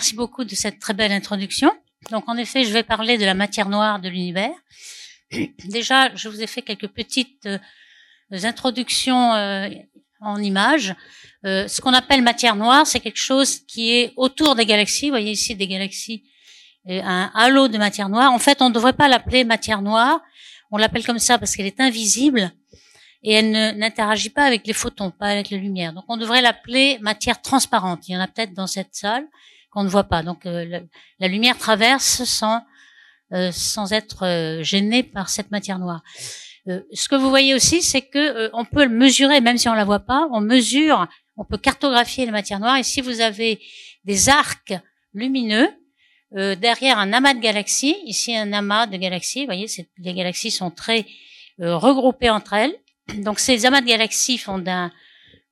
merci beaucoup de cette très belle introduction. Donc, en effet, je vais parler de la matière noire de l'univers. Déjà, je vous ai fait quelques petites euh, introductions euh, en images. Euh, ce qu'on appelle matière noire, c'est quelque chose qui est autour des galaxies. Vous voyez ici des galaxies, un halo de matière noire. En fait, on ne devrait pas l'appeler matière noire. On l'appelle comme ça parce qu'elle est invisible et elle n'interagit pas avec les photons, pas avec la lumière. Donc, on devrait l'appeler matière transparente. Il y en a peut-être dans cette salle qu'on ne voit pas. Donc, la, lumière traverse sans euh, sans être euh, gêné par cette matière noire. Euh, ce que vous voyez aussi, c'est que on peut mesurer, même si on la voit pas. On mesure, on peut cartographier les matières noires. Et si vous avez des arcs lumineux derrière un amas de galaxies, ici un amas de galaxies, vous voyez, les galaxies sont très regroupées entre elles. Donc ces amas de galaxies font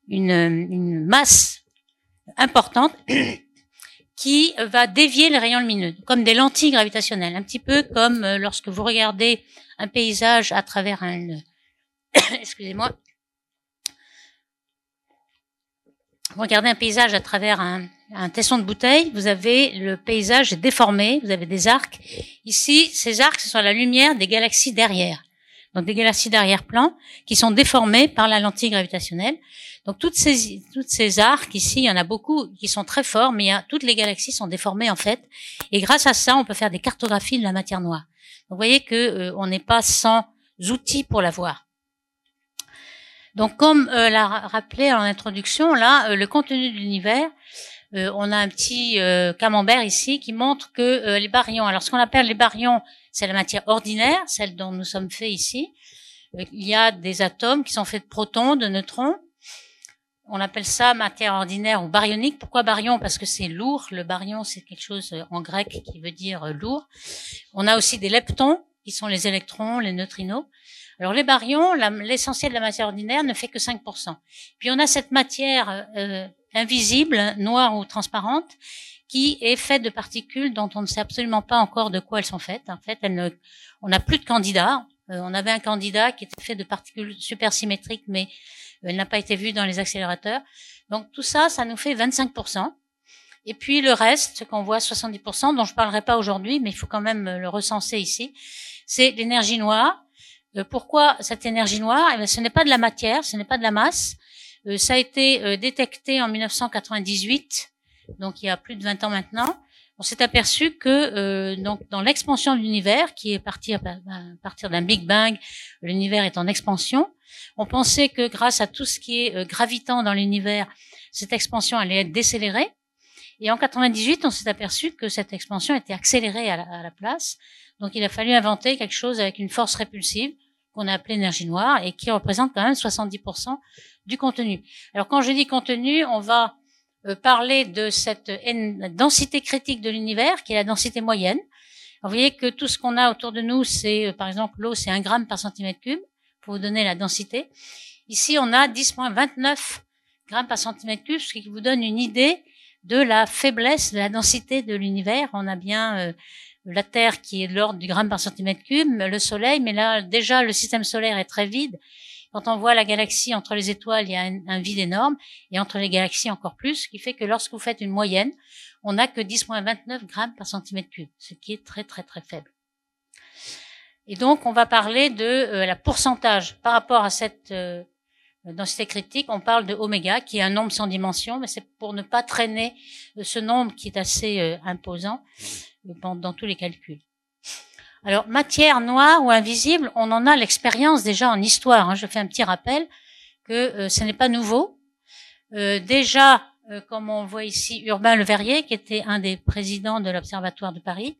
une, une masse importante qui va dévier les rayons lumineux, comme des lentilles gravitationnelles, un petit peu comme euh, lorsque vous regardez un paysage à travers un, excusez-moi, vous regardez un paysage à travers un, un, tesson de bouteille, vous avez le paysage déformé, vous avez des arcs. Ici, ces arcs, ce sont la lumière des galaxies derrière. Donc des galaxies d'arrière-plan qui sont déformées par la lentille gravitationnelle. Donc toutes ces toutes ces arcs ici, il y en a beaucoup qui sont très forts, mais il y a, toutes les galaxies sont déformées en fait. Et grâce à ça, on peut faire des cartographies de la matière noire. Donc vous voyez que euh, on n'est pas sans outils pour la voir. Donc comme euh, l'a rappelé en introduction, là, euh, le contenu de l'univers, euh, on a un petit camembert ici qui montre que les baryons, alors ce qu'on appelle les baryons, c'est la matière ordinaire, celle dont nous sommes faits ici. il y a des atomes qui sont faits de protons, de neutrons, on appelle ça matière ordinaire ou baryonique. Pourquoi baryon? Parce que c'est lourd. Le baryon, c'est quelque chose euh, en grec qui veut dire euh, lourd. On a aussi des leptons, qui sont les électrons, les neutrinos. Alors les baryons, l'essentiel de la matière ordinaire ne fait que 5%. Puis on a cette matière euh, invisible, noire ou transparente, qui est faite de particules dont on ne sait absolument pas encore de quoi elles sont faites. En fait, on n'a plus de candidats. on avait un candidat qui était fait de particules supersymétriques, mais elle n'a pas été vue dans les accélérateurs. Donc tout ça, ça nous fait 25%. Et puis le reste, qu'on voit 70%, dont je parlerai pas aujourd'hui, mais il faut quand même le recenser ici, c'est l'énergie noire. Euh, pourquoi cette énergie noire? Eh Ce n'est pas de la matière, ce n'est pas de la masse. Euh, ça a été euh, détecté en 1998, donc il y a plus de 20 ans maintenant. On s'est aperçu que donc dans l'expansion de l'univers, qui est parti à partir d'un Big Bang, l'univers est en expansion. On pensait que grâce à tout ce qui est euh, gravitant dans l'univers, cette expansion allait être décélérée. Et en 98, on s'est aperçu que cette expansion était accélérée à la, place. Donc il a fallu inventer quelque chose avec une force répulsive qu'on a appelée énergie noire et qui représente quand même 70% du contenu. Alors quand je dis contenu, on va euh, parler de cette densité critique de l'univers, qui est la densité moyenne. vous voyez que tout ce qu'on a autour de nous, c'est euh, par exemple l'eau, c'est un gramme par centimètre cube pour vous donner la densité. Ici, on a 10,29 grammes par centimètre cube, ce qui vous donne une idée de la faiblesse de la densité de l'univers. On a bien euh, la Terre qui est de l'ordre du gramme par centimètre cube, le Soleil, mais là déjà le système solaire est très vide. Quand on voit la galaxie entre les étoiles, il y a un, vide énorme, et entre les galaxies encore plus, ce qui fait que lorsque vous faites une moyenne, on n'a que 10,29 grammes par centimètre cube, ce qui est très très très faible. Et donc, on va parler de euh, la pourcentage par rapport à cette euh, densité critique. On parle de oméga, qui est un nombre sans dimension, mais c'est pour ne pas traîner euh, ce nombre qui est assez imposant dans tous les calculs. Alors, matière noire ou invisible, on en a l'expérience déjà en histoire. Hein. Je fais un petit rappel que ce n'est pas nouveau. déjà, comme on voit ici, Urbain Le Verrier, qui était un des présidents de l'Observatoire de Paris,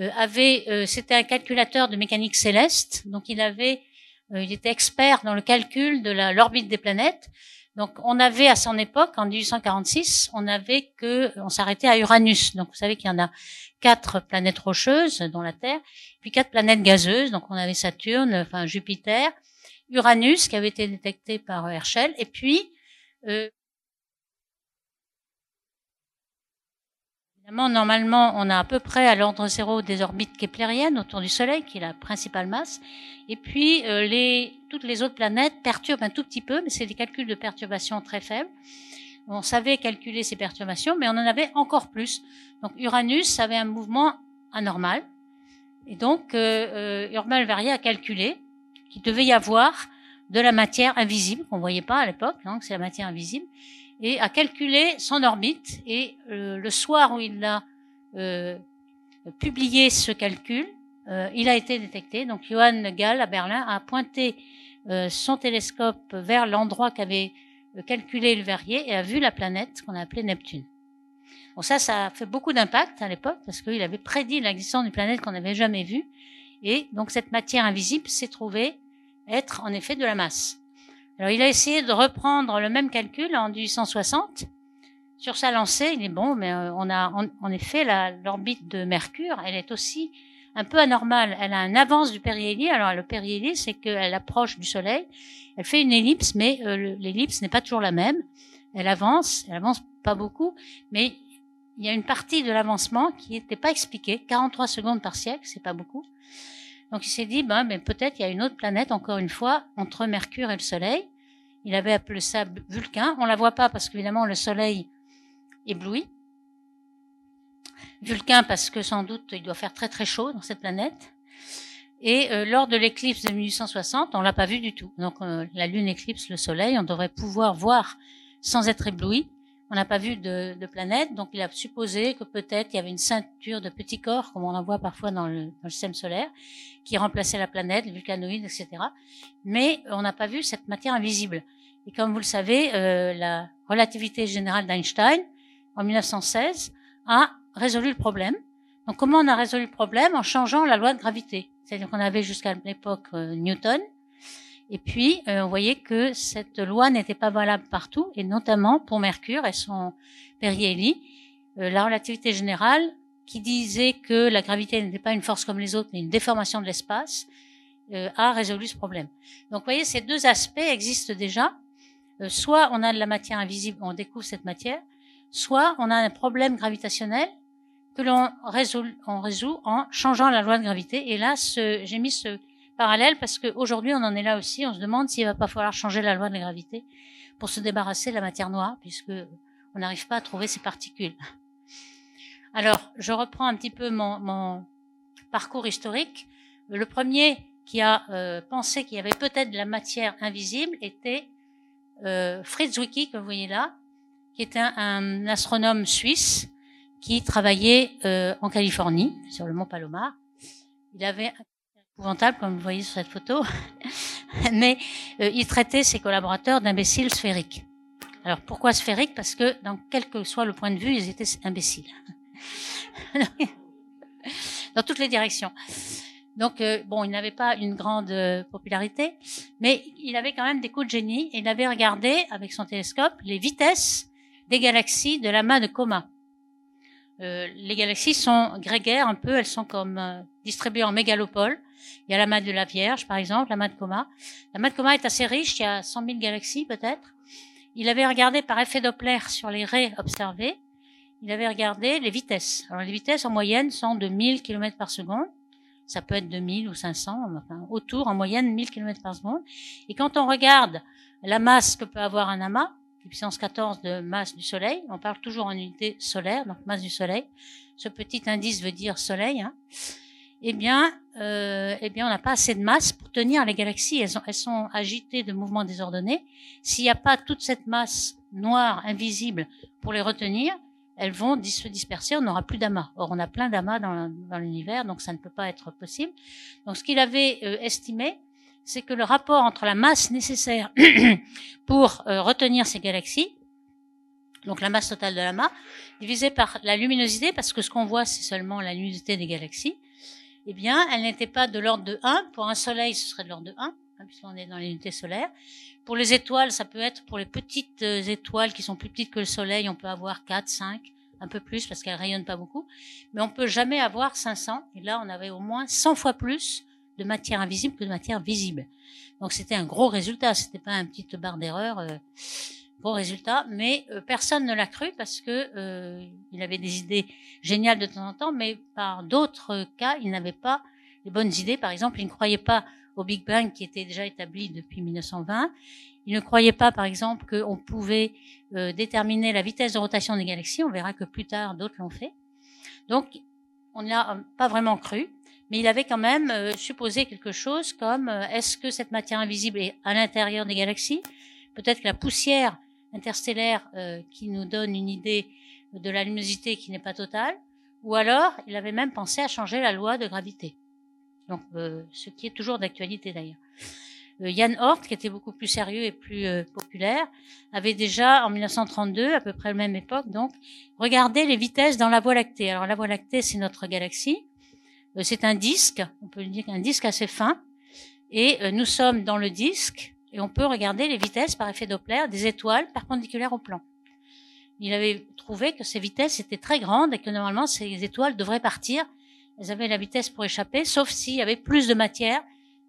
euh, avait, euh, c'était un calculateur de mécanique céleste, donc il avait, euh, il était expert dans le calcul de l'orbite des planètes. Donc on avait à son époque, en 1846, on avait que, on s'arrêtait à Uranus. Donc vous savez qu'il y en a quatre planètes rocheuses, dont la Terre, puis quatre planètes gazeuses. Donc on avait Saturne, enfin Jupiter, Uranus qui avait été détecté par Herschel, et puis euh, normalement, on a à peu près à l'ordre zéro des orbites keplériennes autour du Soleil, qui est la principale masse. Et puis, euh, toutes les autres planètes perturbent un tout petit peu, mais c'est des calculs de perturbation très faibles. On savait calculer ces perturbations, mais on en avait encore plus. Donc Uranus avait un mouvement anormal. Et donc euh, euh, Urbain a calculé qu'il devait y avoir de la matière invisible qu'on voyait pas à l'époque, donc c'est la matière invisible, et a calculé son orbite. Et euh, le soir où il a euh, publié ce calcul, euh, il a été détecté. Donc Johann Gall à Berlin a pointé son télescope vers l'endroit qu'avait calculé le Verrier et a vu la planète qu'on a appelée Neptune. Bon, ça, ça a fait beaucoup d'impact à l'époque parce qu'il avait prédit l'existence d'une planète qu'on n'avait jamais vue. Et donc cette matière invisible s'est trouvée être en effet de la masse. Alors il a essayé de reprendre le même calcul en 1860. Sur sa lancée, il est bon, mais on a en, effet l'orbite de Mercure, elle est aussi un peu anormale. Elle a un avance du périhélie. Alors le périhélie, c'est qu'elle approche du Soleil. Elle fait une ellipse, mais euh, l'ellipse n'est pas toujours la même. Elle avance, elle avance pas beaucoup, mais il y a une partie de l'avancement qui n'était pas expliquée. 43 secondes par siècle, c'est pas beaucoup. Donc il s'est dit, ben, mais peut-être il y a une autre planète, encore une fois, entre Mercure et le Soleil. Il avait appelé ça Vulcain. On la voit pas parce qu'évidemment le Soleil éblouit. Vulcain parce que sans doute il doit faire très très chaud dans cette planète. Et euh, lors de l'éclipse de 1860, on l'a pas vu du tout. Donc euh, la Lune éclipse le Soleil, on devrait pouvoir voir sans être ébloui. On n'a pas vu de, planète, donc il a supposé que peut-être il y avait une ceinture de petits corps, comme on en voit parfois dans le, le système solaire, qui remplaçait la planète, les vulcanoïdes, etc. Mais on n'a pas vu cette matière invisible. Et comme vous le savez, euh, la relativité générale d'Einstein, en 1916, a résolu le problème. Donc comment on a résolu le problème? En changeant la loi de gravité. C'est-à-dire qu'on avait jusqu'à l'époque euh, Newton. Et puis, euh, on voyait que cette loi n'était pas valable partout, et notamment pour Mercure et son périhélie. Euh, la relativité générale, qui disait que la gravité n'était pas une force comme les autres, mais une déformation de l'espace, euh, a résolu ce problème. Donc, vous voyez, ces deux aspects existent déjà. Euh, soit on a de la matière invisible, on découvre cette matière, soit on a un problème gravitationnel que l'on résout, en changeant la loi de gravité. Et là, j'ai mis ce parallèle parce qu'aujourd'hui, on en est là aussi. On se demande s'il va pas falloir changer la loi de la gravité pour se débarrasser de la matière noire, puisque on n'arrive pas à trouver ces particules. Alors, je reprends un petit peu mon, parcours historique. Le premier qui a euh, pensé qu'il y avait peut-être de la matière invisible était euh, Fritz Zwicky, que vous voyez là, qui était un, un astronome suisse qui travaillait euh, en Californie, sur le mont Palomar. Il avait épouvantable, comme vous voyez sur cette photo, mais euh, il traitait ses collaborateurs d'imbéciles sphériques. Alors pourquoi sphériques? Parce que dans quel que soit le point de vue, ils étaient imbéciles. dans toutes les directions. Donc euh, bon, il n'avait pas une grande euh, popularité, mais il avait quand même des coups de génie. Et il avait regardé avec son télescope les vitesses des galaxies de l'amas de Coma. Euh, les galaxies sont grégaires un peu, elles sont comme euh, distribuées en mégalopoles. Il y a l'amas de la Vierge, par exemple, l'amas de Coma. L'amas de Coma est assez riche, il y a 100 000 galaxies peut-être. Il avait regardé par effet Doppler sur les raies observées, il avait regardé les vitesses. Alors les vitesses en moyenne sont de 1000 km par seconde. Ça peut être 2000 ou 500, enfin autour en moyenne 1000 km par seconde. Et quand on regarde la masse que peut avoir un amas, puissance 14 de masse du Soleil. On parle toujours en unité solaire, donc masse du Soleil. Ce petit indice veut dire Soleil. Hein. Eh bien, euh, eh bien, on n'a pas assez de masse pour tenir les galaxies. Elles, sont agitées de mouvements désordonnés. S'il n'y a pas toute cette masse noire invisible pour les retenir, elles vont se disperser. On n'aura plus d'amas. Or, on a plein d'amas dans, l'univers, donc ça ne peut pas être possible. Donc, ce qu'il avait euh, estimé, c'est que le rapport entre la masse nécessaire pour euh, retenir ces galaxies, donc la masse totale de la masse, divisée par la luminosité, parce que ce qu'on voit, c'est seulement la luminosité des galaxies, eh bien, elle n'était pas de l'ordre de 1. Pour un soleil, ce serait de l'ordre de 1, hein, puisqu'on est dans l'unité solaire. Pour les étoiles, ça peut être pour les petites euh, étoiles qui sont plus petites que le soleil, on peut avoir 4, 5, un peu plus, parce qu'elles rayonnent pas beaucoup. Mais on peut jamais avoir 500. Et là, on avait au moins 100 fois plus de matière invisible que de matière visible. Donc c'était un gros résultat, c'était pas un petit barre d'erreur, euh, gros résultat, mais euh, personne ne l'a cru parce que euh, il avait des idées géniales de temps en temps, mais par d'autres cas, il n'avait pas les bonnes idées. Par exemple, il ne croyait pas au Big Bang qui était déjà établi depuis 1920. Il ne croyait pas, par exemple, qu'on pouvait euh, déterminer la vitesse de rotation des galaxies. On verra que plus tard, d'autres l'ont fait. Donc, on n'a pas vraiment cru, mais il avait quand même supposé quelque chose comme est-ce que cette matière invisible est à l'intérieur des galaxies? Peut-être que la poussière interstellaire qui nous donne une idée de la luminosité qui n'est pas totale, ou alors il avait même pensé à changer la loi de gravité. Donc, ce qui est toujours d'actualité d'ailleurs. Euh, Jan Hort, qui était beaucoup plus sérieux et plus euh, populaire, avait déjà en 1932, à peu près à la même époque, donc regardé les vitesses dans la Voie lactée. Alors la Voie lactée, c'est notre galaxie. Euh, c'est un disque, on peut dire un disque assez fin, et nous sommes dans le disque et on peut regarder les vitesses par effet Doppler des étoiles perpendiculaires au plan. Il avait trouvé que ces vitesses étaient très grandes et que normalement ces étoiles devraient partir. Elles avaient la vitesse pour échapper, sauf s'il y avait plus de matière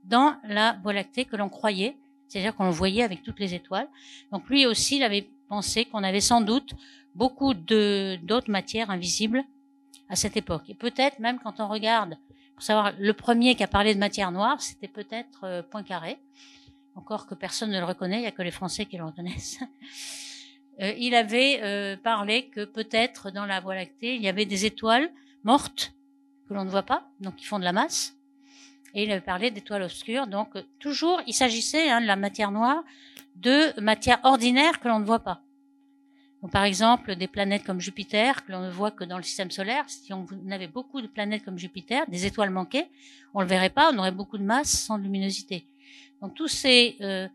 dans la Voie lactée que l'on croyait, c'est-à-dire qu'on voyait avec toutes les étoiles. Donc lui aussi, il avait pensé qu'on avait sans doute beaucoup d'autres matières invisibles à cette époque. Et peut-être même quand on regarde, pour savoir, le premier qui a parlé de matière noire, c'était peut-être euh, Poincaré. Encore que personne ne le reconnaît, il n'y a que les Français qui le reconnaissent. Euh, il avait euh, parlé que peut-être dans la Voie lactée, il y avait des étoiles mortes que l'on ne voit pas, donc qui font de la masse, et il avait parlé d'étoiles obscures. Donc toujours, il s'agissait hein, de la matière noire, de matière ordinaire que l'on ne voit pas. Par exemple, des planètes comme Jupiter, que l'on ne voit que dans le système solaire. Si on avait beaucoup de planètes comme Jupiter, des étoiles manquées, on le verrait pas, on aurait beaucoup de masse sans luminosité. Donc tous ces euh,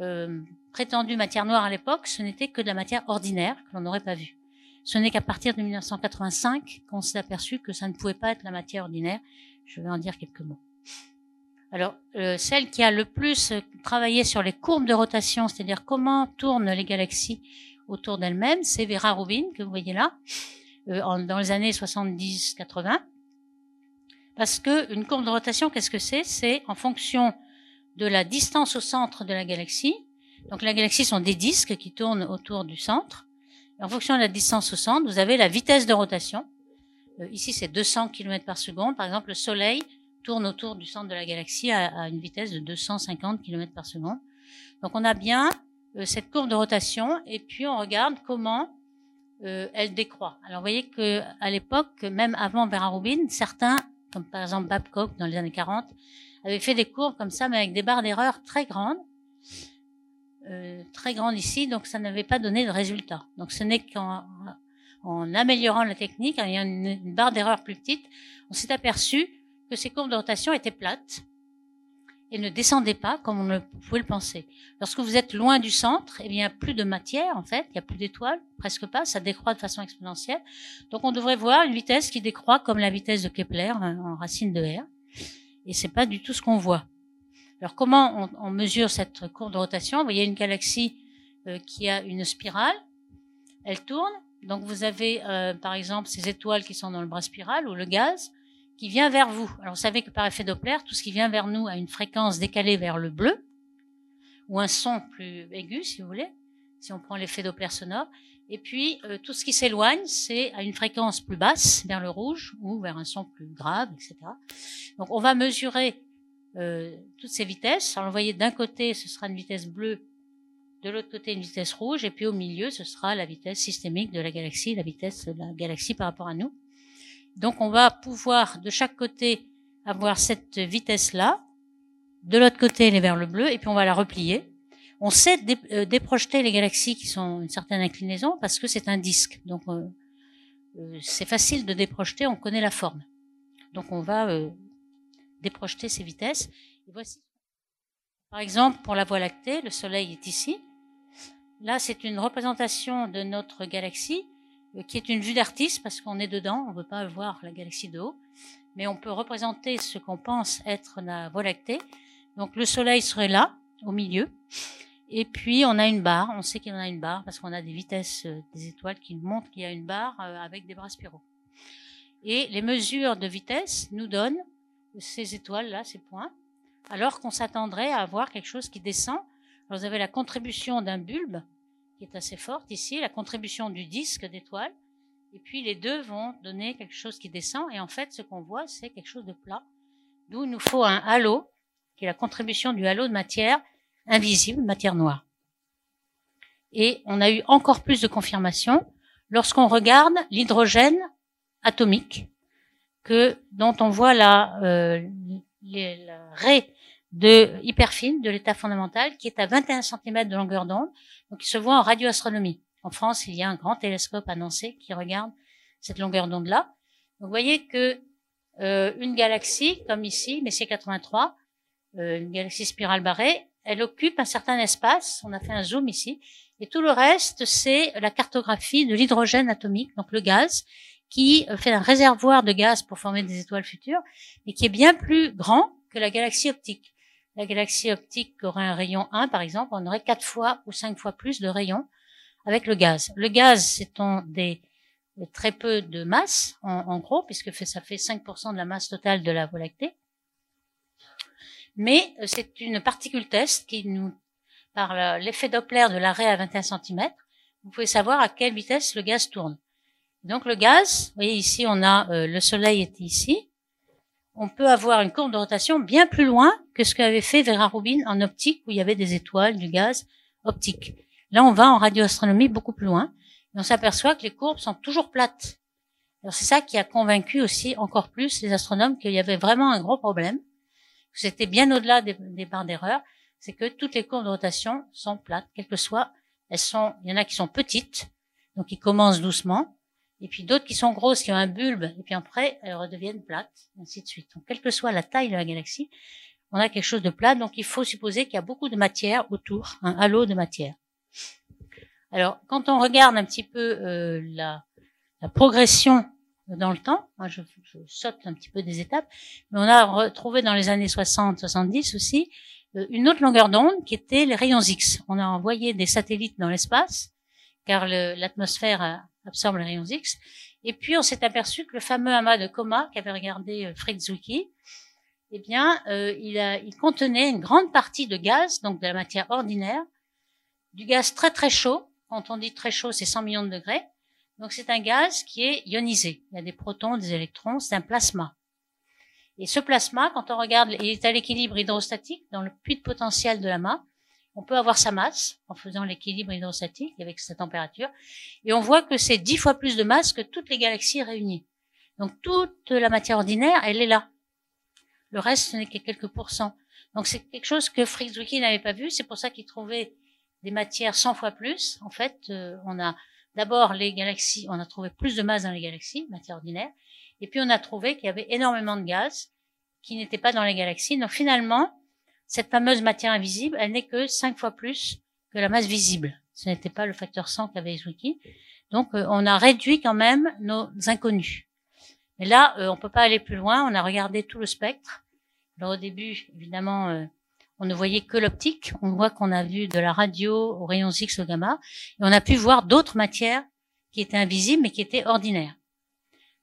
euh, prétendues matières noires à l'époque, ce n'était que de la matière ordinaire que l'on n'aurait pas vue. Ce n'est qu'à partir de 1985 qu'on s'est aperçu que ça ne pouvait pas être la matière ordinaire. Je vais en dire quelques mots. Alors, euh, celle qui a le plus travaillé sur les courbes de rotation, c'est-à-dire comment tournent les galaxies autour d'elles-mêmes, c'est Vera Rubin, que vous voyez là, euh, dans les années 70-80. Parce que une courbe de rotation, qu'est-ce que c'est? C'est en fonction de la distance au centre de la galaxie. Donc, la galaxie sont des disques qui tournent autour du centre. en fonction de la distance au centre, vous avez la vitesse de rotation. Euh, ici, c'est 200 km par seconde. Par exemple, le Soleil tourne autour du centre de la galaxie à, une vitesse de 250 km par seconde. Donc on a bien euh, cette courbe de rotation et puis on regarde comment euh, elle décroît. Alors vous voyez que à l'époque, même avant Vera Rubin, certains, comme par exemple Babcock dans les années 40, avaient fait des courbes comme ça, mais avec des barres d'erreur très grandes, euh, très grandes ici, donc ça n'avait pas donné de résultat. Donc ce n'est qu'en en améliorant la technique, en ayant une barre d'erreur plus petite, on s'est aperçu que ces courbes de rotation étaient plates et ne descendaient pas comme on pouvait le penser. Lorsque vous êtes loin du centre, eh bien, il n'y a plus de matière, en fait, il n'y a plus d'étoiles, presque pas, ça décroît de façon exponentielle. Donc, on devrait voir une vitesse qui décroît comme la vitesse de Kepler hein, en racine de R. Et c'est pas du tout ce qu'on voit. Alors, comment on, mesure cette courbe de rotation? Vous voyez une galaxie euh, qui a une spirale, elle tourne. Donc, vous avez, euh, par exemple, ces étoiles qui sont dans le bras spiral ou le gaz qui vient vers vous. Alors vous savez que par effet Doppler, tout ce qui vient vers nous a une fréquence décalée vers le bleu, ou un son plus aigu, si vous voulez, si on prend l'effet Doppler sonore. Et puis euh, tout ce qui s'éloigne, c'est à une fréquence plus basse, vers le rouge, ou vers un son plus grave, etc. Donc on va mesurer euh, toutes ces vitesses. Alors vous voyez, d'un côté, ce sera une vitesse bleue, de l'autre côté, une vitesse rouge, et puis au milieu, ce sera la vitesse systémique de la galaxie, la vitesse de la galaxie par rapport à nous. Donc on va pouvoir de chaque côté avoir cette vitesse-là. De l'autre côté, elle est vers le bleu, et puis on va la replier. On sait euh, déprojeter les galaxies qui sont une certaine inclinaison parce que c'est un disque. Donc euh, euh, c'est facile de déprojeter, on connaît la forme. Donc on va déprojeter ces vitesses. Voici. Par exemple, pour la Voie lactée, le Soleil est ici. Là, c'est une représentation de notre galaxie qui est une vue d'artiste parce qu'on est dedans, on ne peut pas voir la galaxie de haut, mais on peut représenter ce qu'on pense être la Voie lactée. Donc le Soleil serait là, au milieu, et puis on a une barre, on sait qu'il y en a une barre parce qu'on a des vitesses euh, des étoiles qui montrent qu'il y a une barre euh, avec des bras spiraux. Et les mesures de vitesse nous donnent ces étoiles-là, ces points, alors qu'on s'attendrait à avoir quelque chose qui descend. Alors vous avez la contribution d'un bulbe, qui est assez forte ici, la contribution du disque d'étoiles, et puis les deux vont donner quelque chose qui descend, et en fait ce qu'on voit c'est quelque chose de plat, d'où il nous faut un halo qui est la contribution du halo de matière invisible, matière noire. Et on a eu encore plus de confirmation lorsqu'on regarde l'hydrogène atomique, que dont on voit la, euh, raie de hyperfine de l'état fondamental qui est à 21 cm de longueur d'onde, donc il se voit en radioastronomie. En France, il y a un grand télescope annoncé qui regarde cette longueur d'onde-là. vous voyez que euh, une galaxie, comme ici, Messier 83, euh, une galaxie spirale barrée, elle occupe un certain espace. On a fait un zoom ici. Et tout le reste, c'est la cartographie de l'hydrogène atomique, donc le gaz, qui fait un réservoir de gaz pour former des étoiles futures, et qui est bien plus grand que la galaxie optique. La galaxie optique aurait un rayon 1, par exemple, on aurait quatre fois ou cinq fois plus de rayons avec le gaz. Le gaz, c'est des très peu de masse, en, gros, puisque ça fait 5% de la masse totale de la Voie lactée. Mais euh, c'est une particule test qui nous, par l'effet Doppler de l'arrêt à 21 cm, vous pouvez savoir à quelle vitesse le gaz tourne. Donc le gaz, vous voyez ici, on a euh, le Soleil est ici. On peut avoir une courbe de rotation bien plus loin que ce qu'avait fait Vera Rubin en optique, où il y avait des étoiles, du gaz optique. Là, on va en radioastronomie beaucoup plus loin on s'aperçoit que les courbes sont toujours plates. Alors c'est ça qui a convaincu aussi encore plus les astronomes qu'il y avait vraiment un gros problème. C'était bien au-delà des, barres d'erreur, c'est que toutes les courbes de rotation sont plates, quelles que soient. Elles sont, il y en a qui sont petites, donc qui commencent doucement, et puis d'autres qui sont grosses, qui ont un bulbe, et puis après elles redeviennent plates, et ainsi de suite. Donc quelle que soit la taille de la galaxie, on a quelque chose de plat, donc il faut supposer qu'il y a beaucoup de matière autour, un halo de matière. Alors, quand on regarde un petit peu euh, la, progression dans le temps, moi je, saute un petit peu des étapes, mais on a retrouvé dans les années 60-70 aussi euh, une autre longueur d'onde qui était les rayons X. On a envoyé des satellites dans l'espace, car l'atmosphère absorbe les rayons X, et puis on s'est aperçu que le fameux amas de coma qu'avait regardé euh, Fritz Zwicky, eh bien, il, a, il contenait une grande partie de gaz, donc de la matière ordinaire, du gaz très très chaud, quand on dit très chaud, c'est 100 millions de degrés. Donc c'est un gaz qui est ionisé. Il y a des protons, des électrons, c'est un plasma. Et ce plasma, quand on regarde, il est à l'équilibre hydrostatique dans le puits de potentiel de la main. On peut avoir sa masse en faisant l'équilibre hydrostatique avec sa température. Et on voit que c'est dix fois plus de masse que toutes les galaxies réunies. Donc toute la matière ordinaire, elle est là. Le reste, ce n'est que quelques pourcents. Donc c'est quelque chose que Fritz n'avait pas vu. C'est pour ça qu'il trouvait des matières 100 fois plus. En fait, euh, on a d'abord les galaxies, on a trouvé plus de masse dans les galaxies, matière ordinaire, et puis on a trouvé qu'il y avait énormément de gaz qui n'étaient pas dans les galaxies. Donc finalement, cette fameuse matière invisible, elle n'est que 5 fois plus que la masse visible. Ce n'était pas le facteur 100 qu'avait Zwicky. Donc euh, on a réduit quand même nos inconnus. Mais là, euh, on peut pas aller plus loin. On a regardé tout le spectre. Alors au début, évidemment, on ne voyait que l'optique. On voit qu'on a vu de la radio aux rayons X, au gamma, et on a pu voir d'autres matières qui étaient invisibles mais qui étaient ordinaires.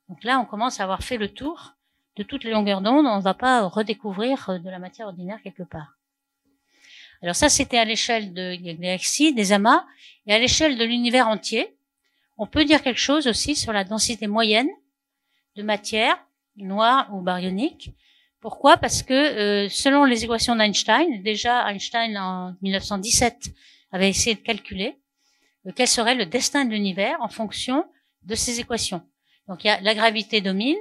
Donc là, on commence à avoir fait le tour de toutes les longueurs d'onde. On ne va pas redécouvrir euh, de la matière ordinaire quelque part. Alors ça, c'était à l'échelle de galaxies, des amas, et à l'échelle de l'univers entier. On peut dire quelque chose aussi sur la densité moyenne de matière noire ou baryonique pourquoi? Parce que euh, selon les équations d'Einstein, déjà Einstein en 1917 avait essayé de calculer euh, quel serait le destin de l'univers en fonction de ces équations. Donc il y a la gravité domine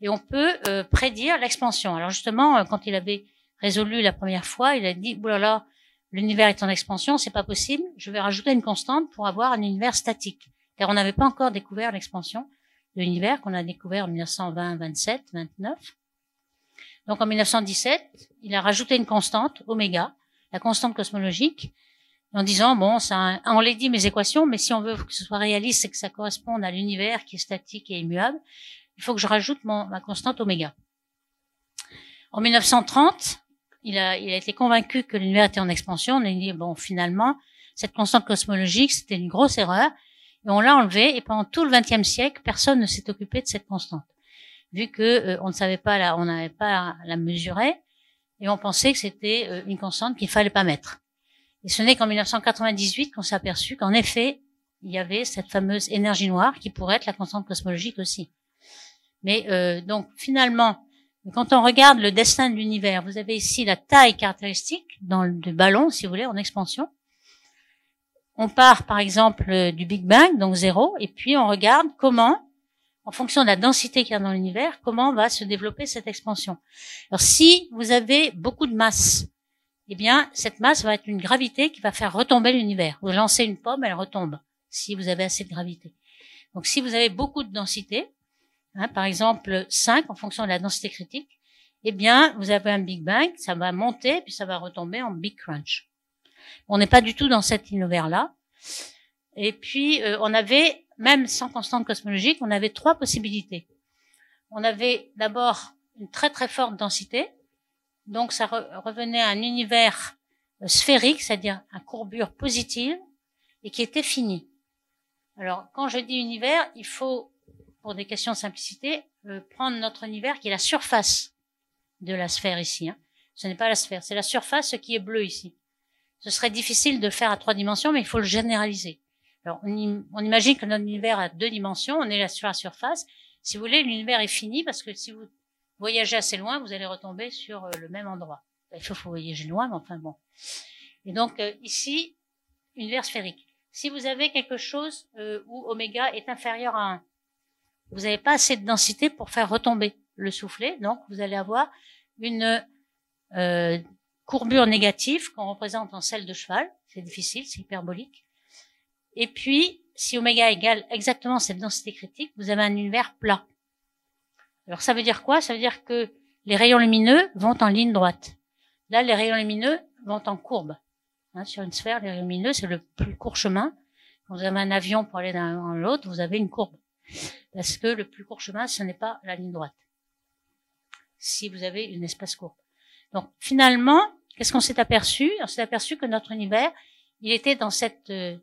et on peut euh, prédire l'expansion. Alors justement, quand il avait résolu la première fois, il a dit là, l'univers est en expansion, c'est pas possible. Je vais rajouter une constante pour avoir un univers statique, car on n'avait pas encore découvert l'expansion de l'univers qu'on a découvert en 1920, 27, 29. Donc en 1917, il a rajouté une constante, oméga, la constante cosmologique, en disant bon, ça, on l'a dit mes équations, mais si on veut que ce soit réaliste et que ça corresponde à l'univers qui est statique et immuable, il faut que je rajoute ma constante oméga. En 1930, il a, il a été convaincu que l'univers était en expansion. On a dit bon, finalement, cette constante cosmologique, c'était une grosse erreur, et on l'a enlevée. Et pendant tout le XXe siècle, personne ne s'est occupé de cette constante vu que euh, on ne savait pas la, on n'avait pas la, mesurer et on pensait que c'était euh, une constante qu'il fallait pas mettre. Et ce n'est qu'en 1998 qu'on s'est aperçu qu'en effet, il y avait cette fameuse énergie noire qui pourrait être la constante cosmologique aussi. Mais euh, donc finalement, Quand on regarde le destin de l'univers, vous avez ici la taille caractéristique dans le ballon, si vous voulez, en expansion. On part, par exemple, du Big Bang, donc zéro, et puis on regarde comment, en fonction de la densité qu'il y a dans l'univers, comment va se développer cette expansion. Alors, si vous avez beaucoup de masse, eh bien, cette masse va être une gravité qui va faire retomber l'univers. Vous lancez une pomme, elle retombe, si vous avez assez de gravité. Donc, si vous avez beaucoup de densité, hein, par exemple 5 en fonction de la densité critique, eh bien, vous avez un Big Bang, ça va monter, puis ça va retomber en Big Crunch. On n'est pas du tout dans cet univers-là. Et puis, euh, on avait, même sans constante cosmologique, on avait trois possibilités. On avait d'abord une très très forte densité, donc ça revenait à un univers euh, sphérique, c'est-à-dire à courbure positive, et qui était fini. Alors, quand je dis univers, il faut, pour des questions de simplicité, euh, prendre notre univers qui est la surface de la sphère ici. Hein. Ce n'est pas la sphère, c'est la surface qui est bleue ici. Ce serait difficile de le faire à trois dimensions, mais il faut le généraliser. Alors, on, imagine que notre univers a deux dimensions, on est là sur la surface. Si vous voulez, l'univers est fini parce que si vous voyagez assez loin, vous allez retomber sur euh, le même endroit. Il faut, voyager loin, mais enfin bon. Et donc euh, ici, univers sphérique. Si vous avez quelque chose euh, où oméga est inférieur à 1, vous n'avez pas assez de densité pour faire retomber le soufflet, donc vous allez avoir une courbure négative qu'on représente en selle de cheval. C'est difficile, c'est hyperbolique. Et puis, si oméga égale exactement cette densité critique, vous avez un univers plat. Alors ça veut dire quoi? Ça veut dire que les rayons lumineux vont en ligne droite. Là, les rayons lumineux vont en courbe. Hein, sur une sphère, les rayons lumineux, c'est le plus court chemin. Quand vous avez un avion pour aller d'un à l'autre, vous avez une courbe. Parce que le plus court chemin, ce n'est pas la ligne droite. Si vous avez une espace courbe. Donc finalement, qu'est-ce qu'on s'est aperçu? On s'est aperçu que notre univers, il était dans cette euh,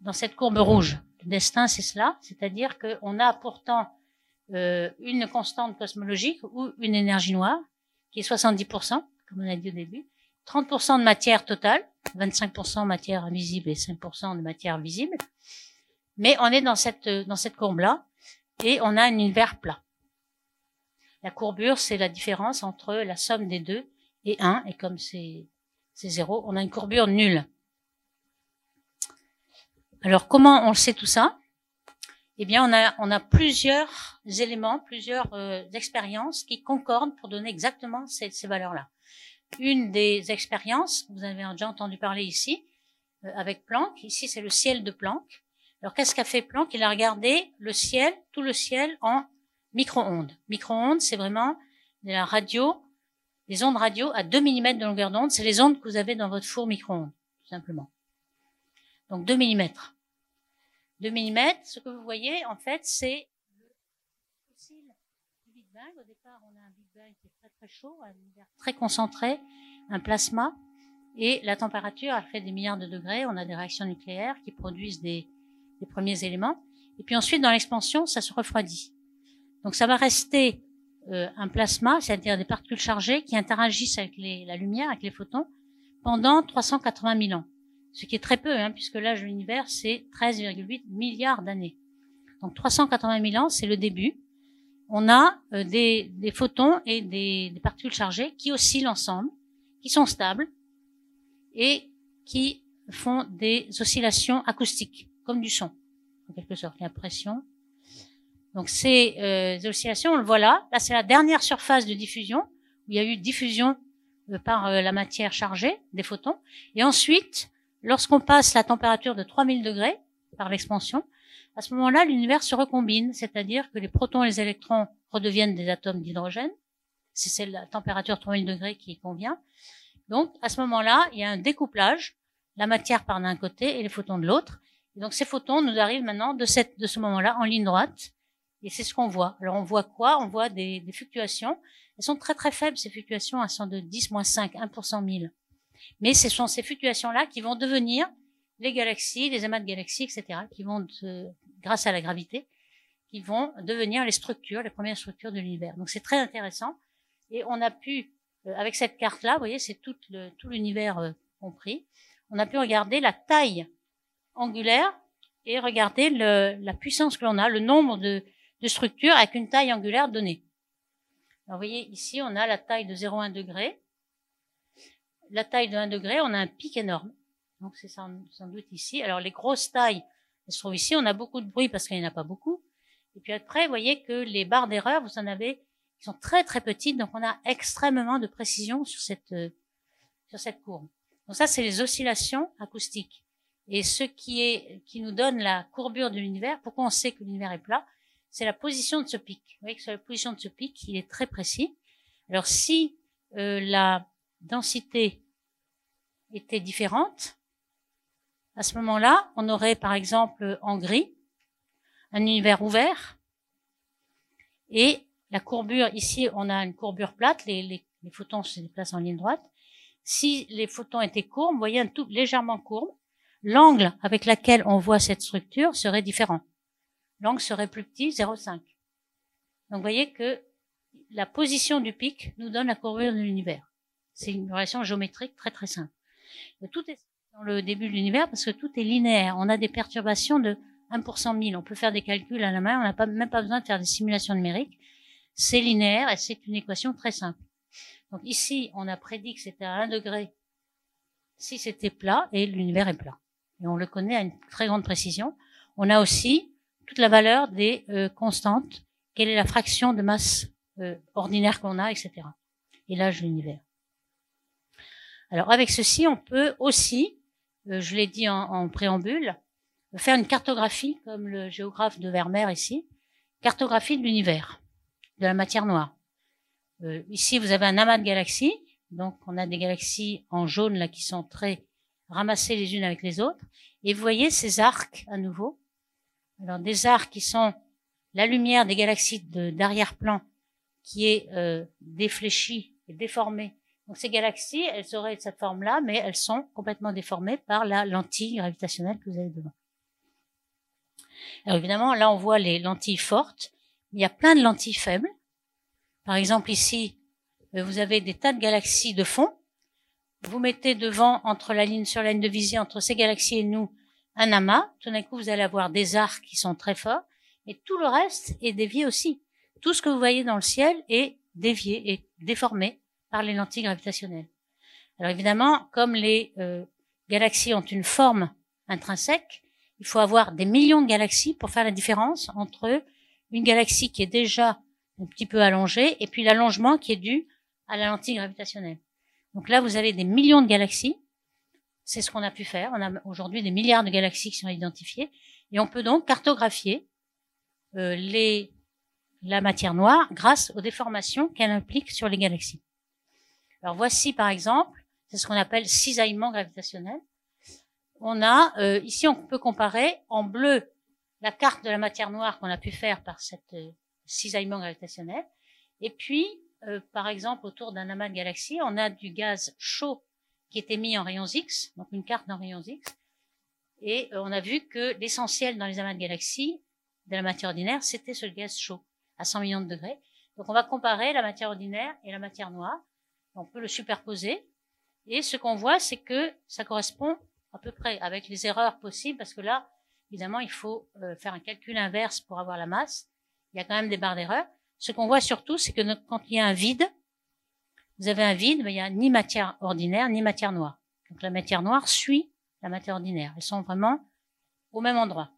dans cette courbe rouge. Le destin, c'est cela, c'est-à-dire qu'on a pourtant euh, une constante cosmologique ou une énergie noire, qui est 70%, comme on a dit au début, 30% de matière totale, 25% de matière invisible et 5% de matière visible. Mais on est dans cette, dans cette courbe-là, et on a un univers plat. La courbure, c'est la différence entre la somme des deux et 1, et comme c'est zéro, on a une courbure nulle. Alors comment on sait tout ça? Eh bien, on a, plusieurs éléments, plusieurs euh, expériences qui concordent pour donner exactement ces, valeurs-là. Une des expériences, vous avez déjà entendu parler ici, euh, avec Planck. Ici, c'est le ciel de Planck. Alors, qu'est-ce qu'a fait Planck? Il a regardé le ciel, tout le ciel en micro-ondes. Micro-ondes, c'est vraiment la radio, des ondes radio à 2 mm de longueur d'onde. C'est les ondes que vous avez dans votre four micro-ondes, tout simplement. Donc 2 mm. 2 mm, ce que vous voyez, en fait, c'est le fossile du Big Bang. Au départ, on a un Big Bang qui est très très chaud, un univers très concentré, un plasma, et la température a fait des milliards de degrés. On a des réactions nucléaires qui produisent des, des premiers éléments. Et puis ensuite, dans l'expansion, ça se refroidit. Donc ça va rester euh, un plasma, c'est-à-dire des particules chargées qui interagissent avec les, la lumière, avec les photons, pendant 380 000 ans ce qui est très peu, hein, puisque l'âge de l'univers, c'est 13,8 milliards d'années. Donc 380 000 ans, c'est le début. On a euh, des, des, photons et des, des, particules chargées qui oscillent ensemble, qui sont stables et qui font des oscillations acoustiques, comme du son, en quelque sorte, la pression. Donc ces euh, oscillations, on le voit là. Là, c'est la dernière surface de diffusion, où il y a eu diffusion euh, par la matière chargée des photons. Et ensuite, Lorsqu'on passe la température de 3000 degrés par l'expansion, à ce moment-là, l'univers se recombine, c'est-à-dire que les protons et les électrons redeviennent des atomes d'hydrogène. C'est la température 3000 degrés qui convient. Donc, à ce moment-là, il y a un découplage, la matière part d'un côté et les photons de l'autre. Et donc, ces photons nous arrivent maintenant de, cette, de ce moment-là en ligne droite. Et c'est ce qu'on voit. Alors, on voit quoi? On voit des, fluctuations. Elles sont très très faibles, ces fluctuations. Elles sont de 10 5, 1 pour 100 000. Mais ce sont ces fluctuations-là qui vont devenir les galaxies, les amas de galaxies, etc., qui vont, grâce à la gravité, qui vont devenir les structures, les premières structures de l'univers. Donc c'est très intéressant. Et on a pu, euh, avec cette carte-là, vous voyez, c'est tout, l'univers euh, compris, on a pu regarder la taille angulaire et regarder le, la puissance que l'on a, le nombre de, de structures avec une taille angulaire donnée. Alors, vous voyez, ici, on a la taille de 0,1 degré. La taille de 1 degré, on a un pic énorme. Donc, c'est sans, doute ici. Alors, les grosses tailles, elles se trouvent ici. On a beaucoup de bruit parce qu'il n'y en a pas beaucoup. Et puis après, vous voyez que les barres d'erreur, vous en avez, qui sont très très petites. Donc, on a extrêmement de précision sur cette, euh, sur cette courbe. Donc, ça, c'est les oscillations acoustiques. Et ce qui est, qui nous donne la courbure de l'univers, pourquoi on sait que l'univers est plat, c'est la position de ce pic. Vous voyez que sur la position de ce pic, il est très précis. Alors si euh, la densité était différente, à ce moment-là, on aurait par exemple en gris un univers ouvert et la courbure, ici on a une courbure plate, les, photons se déplacent en ligne droite. Si les photons étaient courbes, vous voyez un tout légèrement courbe, l'angle avec lequel on voit cette structure serait différent l'angle serait plus petit, 0,5. Donc vous voyez que la position du pic nous donne la courbure de l'univers. C'est une relation géométrique très très simple. tout est dans le début de l'univers parce que tout est linéaire. On a des perturbations de 1 pour 100 000. On peut faire des calculs à la main. On n'a pas, même pas besoin de faire des simulations numériques. C'est linéaire et c'est une équation très simple. Donc ici, on a prédit que c'était à 1 degré si c'était plat et l'univers est plat. Et on le connaît à une très grande précision. On a aussi toute la valeur des euh, constantes, quelle est la fraction de masse euh, ordinaire qu'on a, etc. Et l'âge de l'univers. Alors avec ceci, on peut aussi, euh, je l'ai dit en, préambule, faire une cartographie, comme le géographe de Vermeer ici, cartographie de l'univers, de la matière noire. ici, vous avez un amas de galaxies, donc on a des galaxies en jaune là qui sont très ramassées les unes avec les autres, et vous voyez ces arcs à nouveau alors des arcs qui sont la lumière des galaxies d'arrière-plan qui est euh, défléchie et déformée. Donc ces galaxies, elles auraient cette forme-là, mais elles sont complètement déformées par la lentille gravitationnelle que vous avez devant. Alors évidemment, là on voit les lentilles fortes. Il y a plein de lentilles faibles. Par exemple ici, euh, vous avez des tas de galaxies de fond. Vous mettez devant, entre la ligne sur la ligne de visée, entre ces galaxies et nous, un amas, tout d'un coup vous allez avoir des arcs qui sont très forts, et tout le reste est dévié aussi. Tout ce que vous voyez dans le ciel est dévié et déformé par les lentilles gravitationnelles. Alors évidemment, comme les euh, galaxies ont une forme intrinsèque, il faut avoir des millions de galaxies pour faire la différence entre une galaxie qui est déjà un petit peu allongée et puis l'allongement qui est dû à la lentille gravitationnelle. Donc là, vous avez des millions de galaxies c'est ce qu'on a pu faire. On a aujourd'hui des milliards de galaxies qui sont identifiées et on peut donc cartographier euh, les, la matière noire grâce aux déformations qu'elle implique sur les galaxies. Alors voici par exemple, c'est ce qu'on appelle cisaillement gravitationnel. On a euh, ici on peut comparer en bleu la carte de la matière noire qu'on a pu faire par cette euh, cisaillement gravitationnel et puis euh, par exemple autour d'un amas de galaxies on a du gaz chaud qui était mis en rayons X, donc une carte en rayons X. Et euh, on a vu que l'essentiel dans les amas de galaxies de la matière ordinaire, c'était ce gaz chaud, à 100 millions de degrés. Donc on va comparer la matière ordinaire et la matière noire. On peut le superposer. Et ce qu'on voit, c'est que ça correspond à peu près avec les erreurs possibles, parce que là, évidemment, il faut euh, faire un calcul inverse pour avoir la masse. Il y a quand même des barres d'erreur. Ce qu'on voit surtout, c'est que quand il y a un vide, vous avez un vide, mais il n'y a ni matière ordinaire ni matière noire. Donc la matière noire suit la matière ordinaire. Elles sont vraiment au même endroit.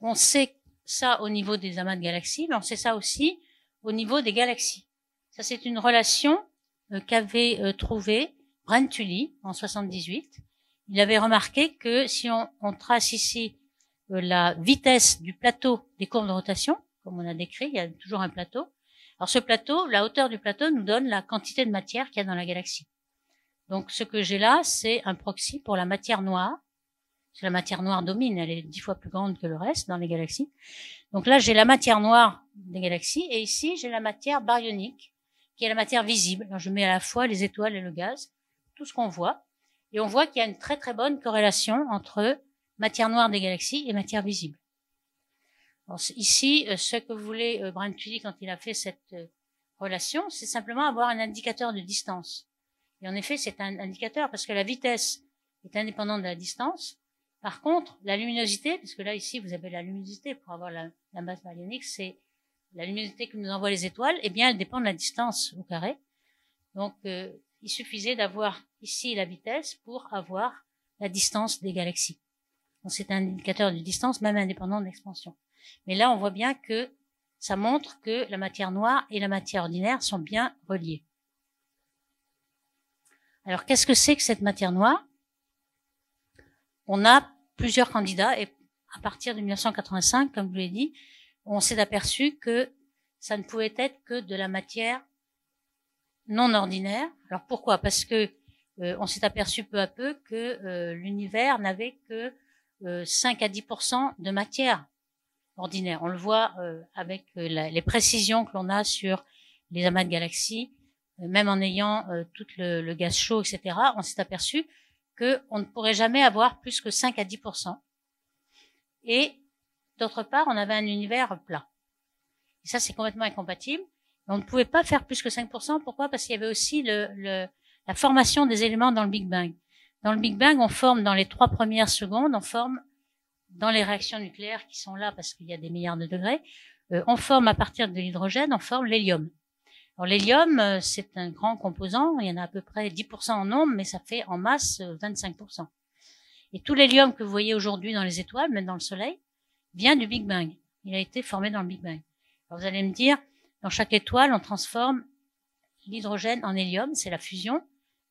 On sait ça au niveau des amas de galaxies, mais on sait ça aussi au niveau des galaxies. Ça, c'est une relation euh, qu'avait euh, trouvée Brent Tully en 78. Il avait remarqué que si on, on trace ici euh, la vitesse du plateau des courbes de rotation, comme on a décrit, il y a toujours un plateau, alors ce plateau, la hauteur du plateau nous donne la quantité de matière qu'il y a dans la galaxie. Donc ce que j'ai là, c'est un proxy pour la matière noire. la matière noire domine, elle est dix fois plus grande que le reste dans les galaxies. Donc là, j'ai la matière noire des galaxies, et ici, j'ai la matière baryonique, qui est la matière visible. Je mets à la fois les étoiles et le gaz, tout ce qu'on voit. Et on voit qu'il y a une très très bonne corrélation entre matière noire des galaxies et matière visible ici, euh, ce que voulait euh, Brian Tully quand il a fait cette euh, relation, c'est simplement avoir un indicateur de distance. Et en effet, c'est un indicateur parce que la vitesse est indépendante de la distance. Par contre, la luminosité, puisque là ici vous avez la luminosité pour avoir la, la masse baryonique, c'est la luminosité que nous envoient les étoiles, eh bien, elle dépend de la distance au carré. Donc, euh, il suffisait d'avoir ici la vitesse pour avoir la distance des galaxies. Donc, c'est un indicateur de distance, même indépendant de l'expansion. Mais là, on voit bien que ça montre que la matière noire et la matière ordinaire sont bien reliées. Alors, qu'est-ce que c'est que cette matière noire? On a plusieurs candidats et à partir de 1985, comme je vous l'ai dit, on s'est aperçu que ça ne pouvait être que de la matière non ordinaire. Alors pourquoi? Parce que euh, on s'est aperçu peu à peu que euh, l'univers n'avait que 5 euh, à 10% de matière ordinaire. On le voit avec les précisions que l'on a sur les amas de galaxies, même en ayant tout le, gaz chaud, etc. On s'est aperçu qu'on ne pourrait jamais avoir plus que 5 à 10% Et d'autre part, on avait un univers plat. Et ça, c'est complètement incompatible. On ne pouvait pas faire plus que 5%. Pourquoi? Parce qu'il y avait aussi la formation des éléments dans le Big Bang. Dans le Big Bang, on forme dans les trois premières secondes, on forme dans les réactions nucléaires qui sont là parce qu'il y a des milliards de degrés, euh, on forme à partir de l'hydrogène, on forme l'hélium. L'hélium, euh, c'est un grand composant, il y en a à peu près 10% en nombre, mais ça fait en masse 25%. Euh, Et tout l'hélium que vous voyez aujourd'hui dans les étoiles, même dans le Soleil, vient du Big Bang. Il a été formé dans le Big Bang. Alors vous allez me dire, dans chaque étoile, on transforme l'hydrogène en hélium, c'est la fusion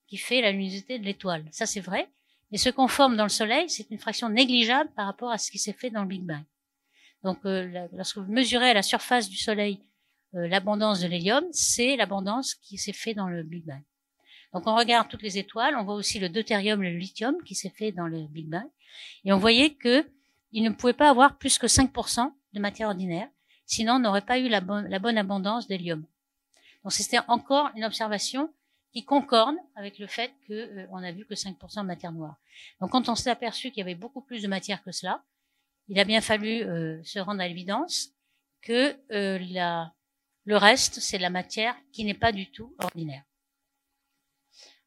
qui fait la luminosité de l'étoile. Ça, c'est vrai. Mais ce qu'on forme dans le Soleil, c'est une fraction négligeable par rapport à ce qui s'est fait dans le Big Bang. Donc, euh, lorsque vous mesurez à la surface du Soleil euh, l'abondance de l'hélium, c'est l'abondance qui s'est fait dans le Big Bang. Donc, on regarde toutes les étoiles, on voit aussi le deutérium et le lithium qui s'est fait dans le Big Bang, et on voyait que il ne pouvait pas avoir plus que 5% de matière ordinaire, sinon on n'aurait pas eu la, bonne abondance d'hélium. Donc c'était encore une observation qui concorde avec le fait qu'on euh, a vu que 5% de matière noire. Donc quand on s'est aperçu qu'il y avait beaucoup plus de matière que cela, il a bien fallu euh, se rendre à l'évidence que euh, le reste, c'est la matière qui n'est pas du tout ordinaire.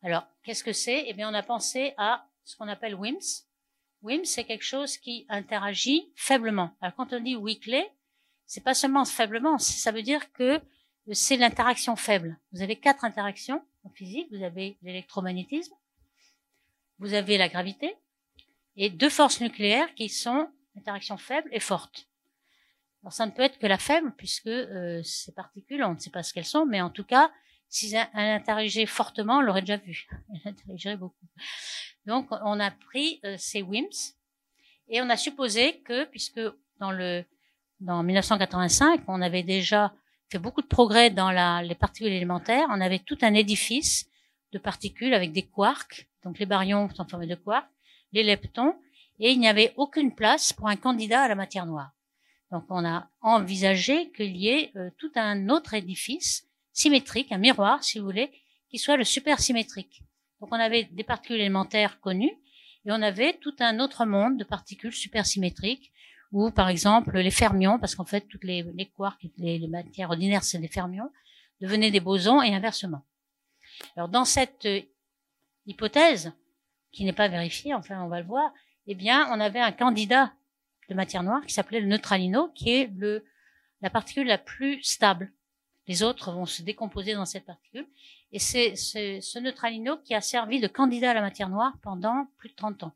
Alors, qu'est-ce que c'est? Eh bien, on a pensé à ce qu'on appelle WIMS, WIMS, c'est quelque chose qui interagit faiblement. Alors quand on dit weakly, c'est pas seulement faiblement, ça veut dire que c'est l'interaction faible. Vous avez quatre interactions en physique. Vous avez l'électromagnétisme, vous avez la gravité et deux forces nucléaires qui sont interaction faible et forte. Alors ça ne peut être que la faible puisque euh, ces particules, on ne sait pas ce qu'elles sont, mais en tout cas, si elles interagissaient fortement, on l'aurait déjà vu. Elles interagiraient beaucoup. Donc, on a pris euh, ces WIMS et on a supposé que, puisque dans le dans 1985, on avait déjà fait beaucoup de progrès dans la, les particules élémentaires, on avait tout un édifice de particules avec des quarks, donc les baryons sont formés de quarks, les leptons, et il n'y avait aucune place pour un candidat à la matière noire. Donc on a envisagé qu'il y ait euh, tout un autre édifice symétrique, un miroir si vous voulez, qui soit le supersymétrique. Donc on avait des particules élémentaires connues et on avait tout un autre monde de particules supersymétriques ou par exemple les fermions, parce qu'en fait toutes les, quarks, les, les matières ordinaires c'est des fermions, devenaient des bosons et inversement. Alors dans cette euh, hypothèse, qui n'est pas vérifiée, enfin on va le voir, eh bien on avait un candidat de matière noire qui s'appelait le neutralino, qui est la particule la plus stable. Les autres vont se décomposer dans cette particule. Et c'est ce neutralino qui a servi de candidat à la matière noire pendant plus de 30 ans.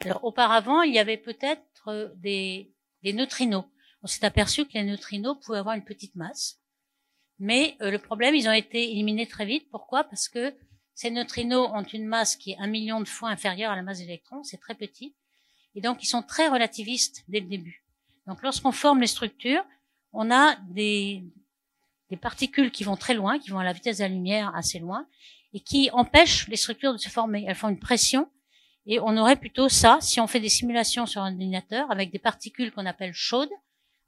Alors auparavant, il y avait peut-être euh, des, neutrinos. On s'est aperçu que les neutrinos pouvaient avoir une petite masse. Mais euh, le problème, ils ont été éliminés très vite. Pourquoi? Parce que ces neutrinos ont une masse qui est un million de fois inférieure à la masse d'électrons. C'est très petit. Et donc, ils sont très relativistes dès le début. Donc, lorsqu'on forme les structures, on a des, particules qui vont très loin, qui vont à la vitesse de la lumière assez loin, et qui empêchent les structures de se former. Elles font une pression, et on aurait plutôt ça si on fait des simulations sur un ordinateur avec des particules qu'on appelle chaudes.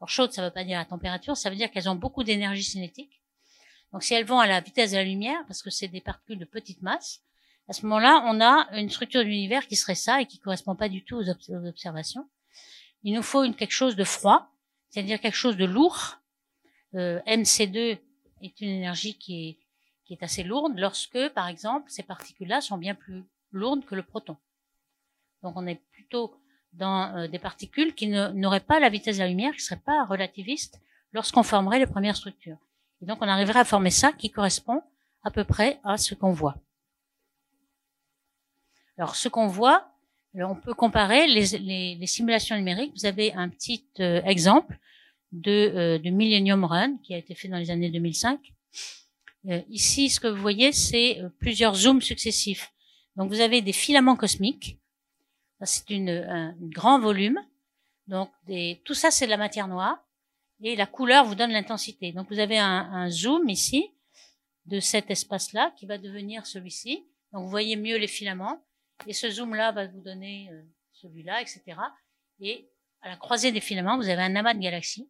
Alors chaudes, ça ne veut pas dire la température, ça veut dire qu'elles ont beaucoup d'énergie cinétique. Donc si elles vont à la vitesse de la lumière, parce que c'est des particules de petite masse, à ce moment-là, on a une structure de l'univers qui serait ça et qui correspond pas du tout aux, observations. Il nous faut quelque chose de froid, c'est-à-dire quelque chose de lourd, euh, MC2 est une énergie qui est, qui est assez lourde lorsque, par exemple, ces particules-là sont bien plus lourdes que le proton. Donc on est plutôt dans euh, des particules qui n'auraient pas la vitesse de la lumière, qui ne seraient pas relativistes lorsqu'on formerait les premières structures. Et donc on arriverait à former ça qui correspond à peu près à ce qu'on voit. Alors ce qu'on voit, on peut comparer les, simulations numériques. Vous avez un petit euh, exemple de, euh, de Millennium Run qui a été fait dans les années 2005. Euh, ici, ce que vous voyez, c'est plusieurs zooms successifs. Donc vous avez des filaments cosmiques. C'est une, un, grand volume. Donc des, tout ça, c'est de la matière noire. Et la couleur vous donne l'intensité. Donc vous avez un, un zoom ici de cet espace-là qui va devenir celui-ci. Donc vous voyez mieux les filaments. Et ce zoom-là va vous donner euh, celui-là, etc. Et à la croisée des filaments, vous avez un amas de galaxies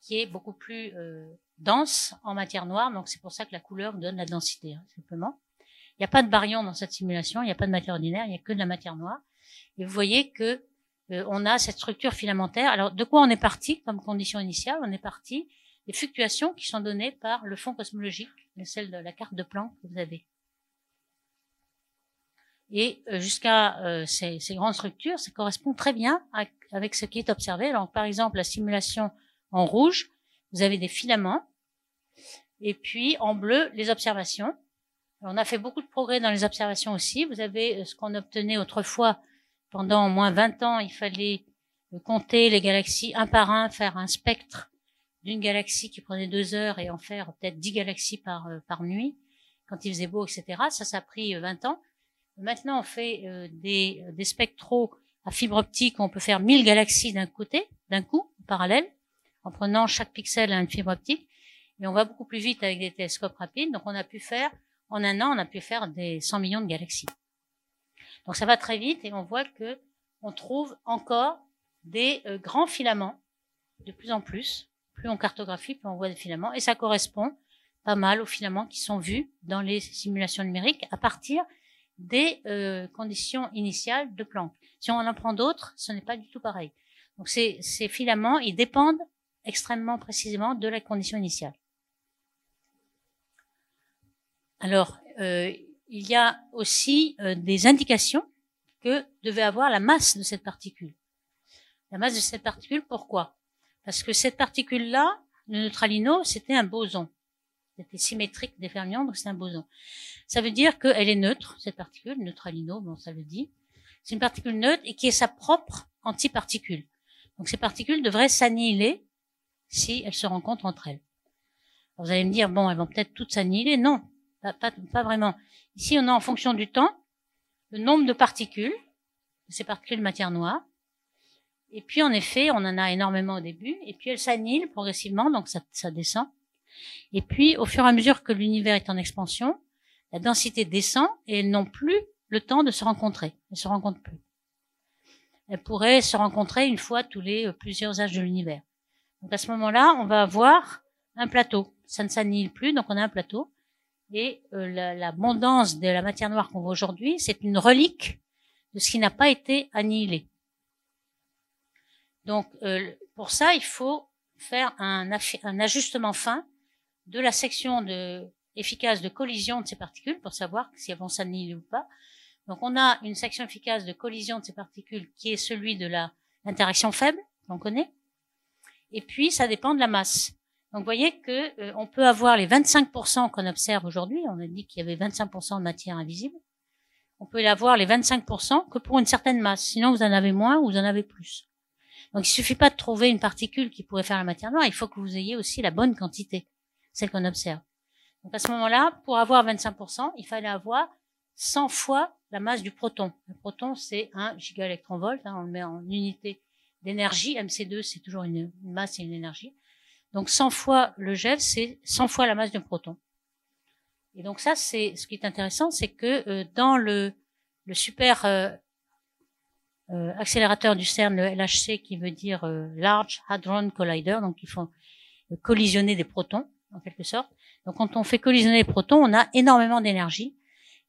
qui est beaucoup plus euh, dense en matière noire. Donc c'est pour ça que la couleur donne la densité, hein, simplement. Il n'y a pas de baryons dans cette simulation, il n'y a pas de matière ordinaire, il n'y a que de la matière noire. Et vous voyez que euh, on a cette structure filamentaire. Alors de quoi on est parti comme condition initiale? On est parti des fluctuations qui sont données par le fond cosmologique, celle de la carte de Planck que vous avez. Et euh, jusqu'à euh, ces, ces, grandes structures, ça correspond très bien avec ce qui est observé. Alors, par exemple, la simulation en rouge, vous avez des filaments, et puis en bleu, les observations. on a fait beaucoup de progrès dans les observations aussi. Vous avez euh, ce qu'on obtenait autrefois pendant au moins 20 ans. Il fallait compter les galaxies un par un, faire un spectre d'une galaxie qui prenait deux heures et en faire peut-être 10 galaxies par, par nuit, quand il faisait beau, etc. Ça, ça a pris 20 ans. Maintenant, on fait euh, des, des spectros à fibre optique, on peut faire 1000 galaxies d'un côté, d'un coup, parallèle, en prenant chaque pixel à une fibre optique. Et on va beaucoup plus vite avec des télescopes rapides. Donc, on a pu faire, en un an, on a pu faire des 100 millions de galaxies. Donc, ça va très vite et on voit que on trouve encore des euh, grands filaments de plus en plus. Plus on cartographie, plus on voit des filaments. Et ça correspond pas mal aux filaments qui sont vus dans les simulations numériques à partir des euh, conditions initiales de Planck. Si on en prend d'autres, ce n'est pas du tout pareil. Donc ces, filaments, ils dépendent extrêmement précisément de la condition initiale. Alors, euh, il y a aussi euh, des indications que devait avoir la masse de cette particule. La masse de cette particule, pourquoi? Parce que cette particule-là, le neutralino, c'était un boson. C'était symétrique des fermions, donc c'est un boson. Ça veut dire qu'elle est neutre, cette particule, neutralino, bon, ça le dit. C'est une particule neutre et qui est sa propre antiparticule. Donc ces particules devraient s'annihiler si elles se rencontrent entre elles. vous allez me dire, bon, elles vont peut-être toutes s'annihiler. Non, pas, pas, vraiment. Ici, on a en fonction du temps le nombre de particules, de ces particules de matière noire. Et puis, en effet, on en a énormément au début, et puis elles s'annihilent progressivement, donc ça, ça descend. Et puis, au fur et à mesure que l'univers est en expansion, la densité descend et elles n'ont plus le temps de se rencontrer. Elles se rencontrent plus. Elles pourraient se rencontrer une fois tous les euh, plusieurs âges de l'univers. Donc à ce moment-là, on va avoir un plateau. Ça ne s'annihile plus, donc on a un plateau. Et euh, l'abondance de la matière noire qu'on voit aujourd'hui, c'est une relique de ce qui n'a pas été annihilé. Donc euh, pour ça, il faut faire un, un ajustement fin de la section de, efficace de collision de ces particules pour savoir si elles vont s'annihiler ou pas. Donc on a une section efficace de collision de ces particules qui est celui de la l'interaction faible, qu'on connaît. Et puis ça dépend de la masse. Donc vous voyez que euh, on peut avoir les 25% qu'on observe aujourd'hui. On a dit qu'il y avait 25% de matière invisible. On peut avoir les 25% que pour une certaine masse. Sinon vous en avez moins ou vous en avez plus. Donc il suffit pas de trouver une particule qui pourrait faire la matière noire. Il faut que vous ayez aussi la bonne quantité celle qu'on observe. Donc à ce moment-là, pour avoir 25%, il fallait avoir 100 fois la masse du proton. Le proton, c'est un gigaélectronvolt, hein, on le met en unité d'énergie. MC2, c'est toujours une, masse et une énergie. Donc 100 fois le GeV, c'est 100 fois la masse d'un proton. Et donc ça, c'est ce qui est intéressant, c'est que euh, dans le, le super euh, euh, accélérateur du CERN, le LHC, qui veut dire Large Hadron Collider, donc ils font collisionner des protons en quelque sorte. Donc quand on fait collisionner les protons, on a énormément d'énergie.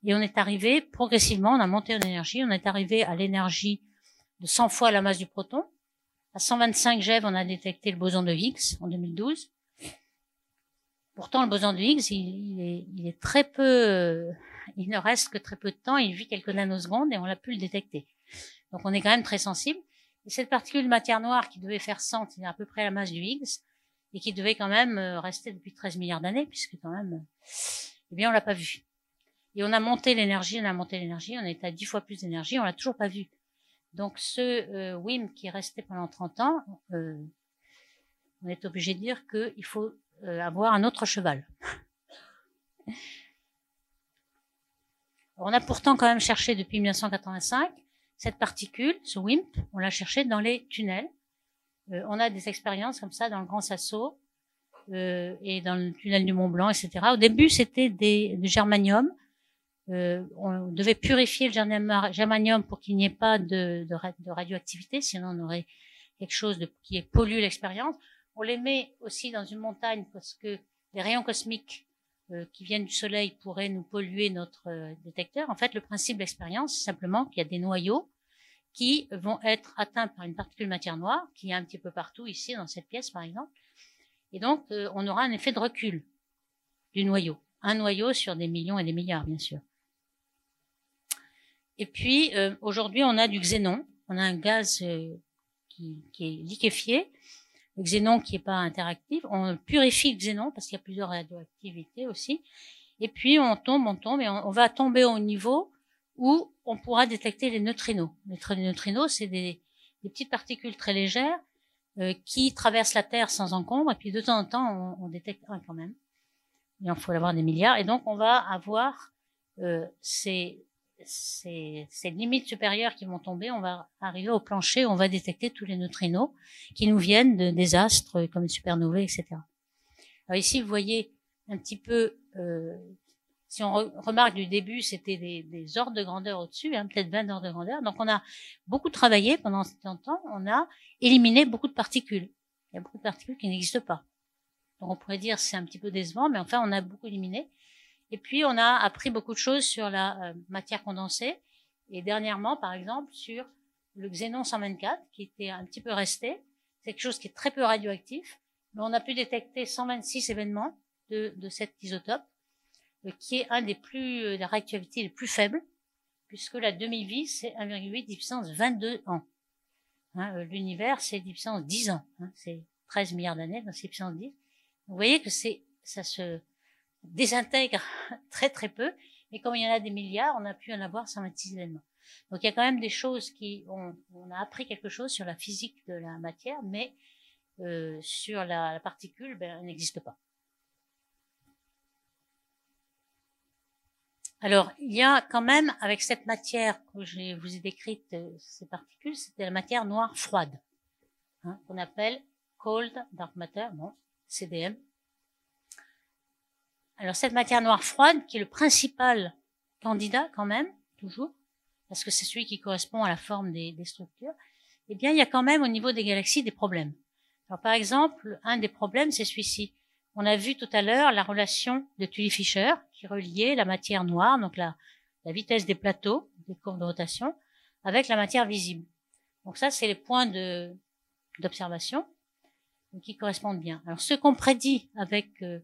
Et on est arrivé progressivement, on a monté en énergie, on est arrivé à l'énergie de 100 fois la masse du proton. À 125 GeV, on a détecté le boson de Higgs en 2012. Pourtant, le boson de Higgs, il, est, il très peu, il ne reste que très peu de temps, il vit quelques nanosecondes et on l'a pu le détecter. Donc on est quand même très sensible. Et cette particule de matière noire qui devait faire 100, c'est à peu près la masse du Higgs, et qui devait quand même euh, rester depuis 13 milliards d'années, puisque quand même, euh, eh bien, on l'a pas vu. Et on a monté l'énergie, on a monté l'énergie, on est à 10 fois plus d'énergie, on l'a toujours pas vu. Donc ce euh, WIM qui est resté pendant 30 ans, euh, on est obligé de dire qu'il faut avoir un autre cheval. on a pourtant quand même cherché depuis 1985 cette particule, ce WIMP, on l'a cherché dans les tunnels. Euh, on a des expériences comme ça dans le Grand Sasso euh, et dans le tunnel du Mont Blanc, etc. Au début, c'était des, du germanium. Euh, on devait purifier le germanium pour qu'il n'y ait pas de, de, radioactivité, sinon on aurait quelque chose de, qui pollue l'expérience. On les met aussi dans une montagne parce que les rayons cosmiques euh, qui viennent du Soleil pourraient nous polluer notre euh, détecteur. En fait, le principe de l'expérience, c'est simplement qu'il y a des noyaux qui vont être atteints par une particule matière noire, qui est un petit peu partout ici, dans cette pièce par exemple. Et donc, euh, on aura un effet de recul du noyau. Un noyau sur des millions et des milliards, bien sûr. Et puis, aujourd'hui, on a du xénon. On a un gaz qui, qui, est liquéfié, le xénon qui n'est pas interactif. On purifie le xénon parce qu'il y a plusieurs radioactivités aussi. Et puis on tombe, on tombe et on, va tomber au niveau où on pourra détecter les neutrinos. Les neutrinos, c'est des, des, petites particules très légères euh, qui traversent la Terre sans encombre. Et puis de temps en temps, on, on détecte un quand même. Il faut avoir des milliards. Et donc on va avoir euh, ces, limites supérieures qui vont tomber, on va arriver au plancher, on va détecter tous les neutrinos qui nous viennent de désastres comme les supernovae, etc. Ici, vous voyez un petit peu, euh, si on remarque du début, c'était des, ordres de grandeur au-dessus, hein, peut-être 20 ordres de grandeur. Donc on a beaucoup travaillé pendant ce temps, on a éliminé beaucoup de particules. Il y a beaucoup de particules qui n'existent pas. Donc on pourrait dire c'est un petit peu décevant, mais enfin on a beaucoup éliminé. Et puis, on a appris beaucoup de choses sur la euh, matière condensée. Et dernièrement, par exemple, sur le xénon 124, qui était un petit peu resté. C'est quelque chose qui est très peu radioactif. Mais on a pu détecter 126 événements de, cet isotope, qui est un des plus, euh, la réactivité les plus faibles, puisque la demi-vie, c'est 1,8 10 puissance 22 ans. Hein, L'univers, c'est 10 puissance 10 ans. Hein, c'est 13 milliards d'années, donc c'est puissance 10. Vous voyez que c'est, ça se, désintègre très très peu, mais comme il y en a des milliards, on a pu en avoir 126 événements. Donc il y a quand même des choses qui, on, on a appris quelque chose sur la physique de la matière, mais euh, sur la, la, particule, ben, elle n'existe pas. Alors, il y a quand même, avec cette matière que je vous ai décrite, euh, ces particules, c'était la matière noire froide, hein, qu'on appelle cold dark matter, bon, CDM, alors cette matière noire froide, qui est le principal candidat quand même, toujours, parce que c'est celui qui correspond à la forme des, structures, eh bien il y a quand même au niveau des galaxies des problèmes. Alors par exemple, un des problèmes, c'est celui-ci. On a vu tout à l'heure la relation de Tully-Fisher qui reliait la matière noire, donc la, vitesse des plateaux, des courbes de rotation, avec la matière visible. Donc ça, c'est les points d'observation qui correspondent bien. Alors ce qu'on prédit avec euh,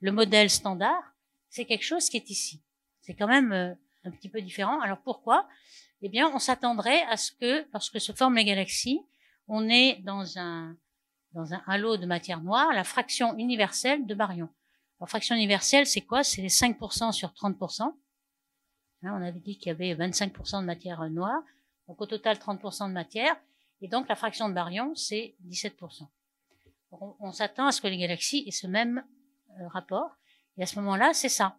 le modèle standard, c'est quelque chose qui est ici. C'est quand même euh, un petit peu différent. Alors pourquoi? Eh bien, on s'attendrait à ce que, lorsque se forment les galaxies, on est dans un dans un halo de matière noire, la fraction universelle de baryon. La fraction universelle, c'est quoi? C'est les 5% sur 30%. Hein, on avait dit qu'il y avait 25% de matière noire, donc au total 30% de matière, et donc la fraction de baryon, c'est 17%. on, on s'attend à ce que les galaxies aient ce même euh, rapport. Et à ce moment-là, c'est ça.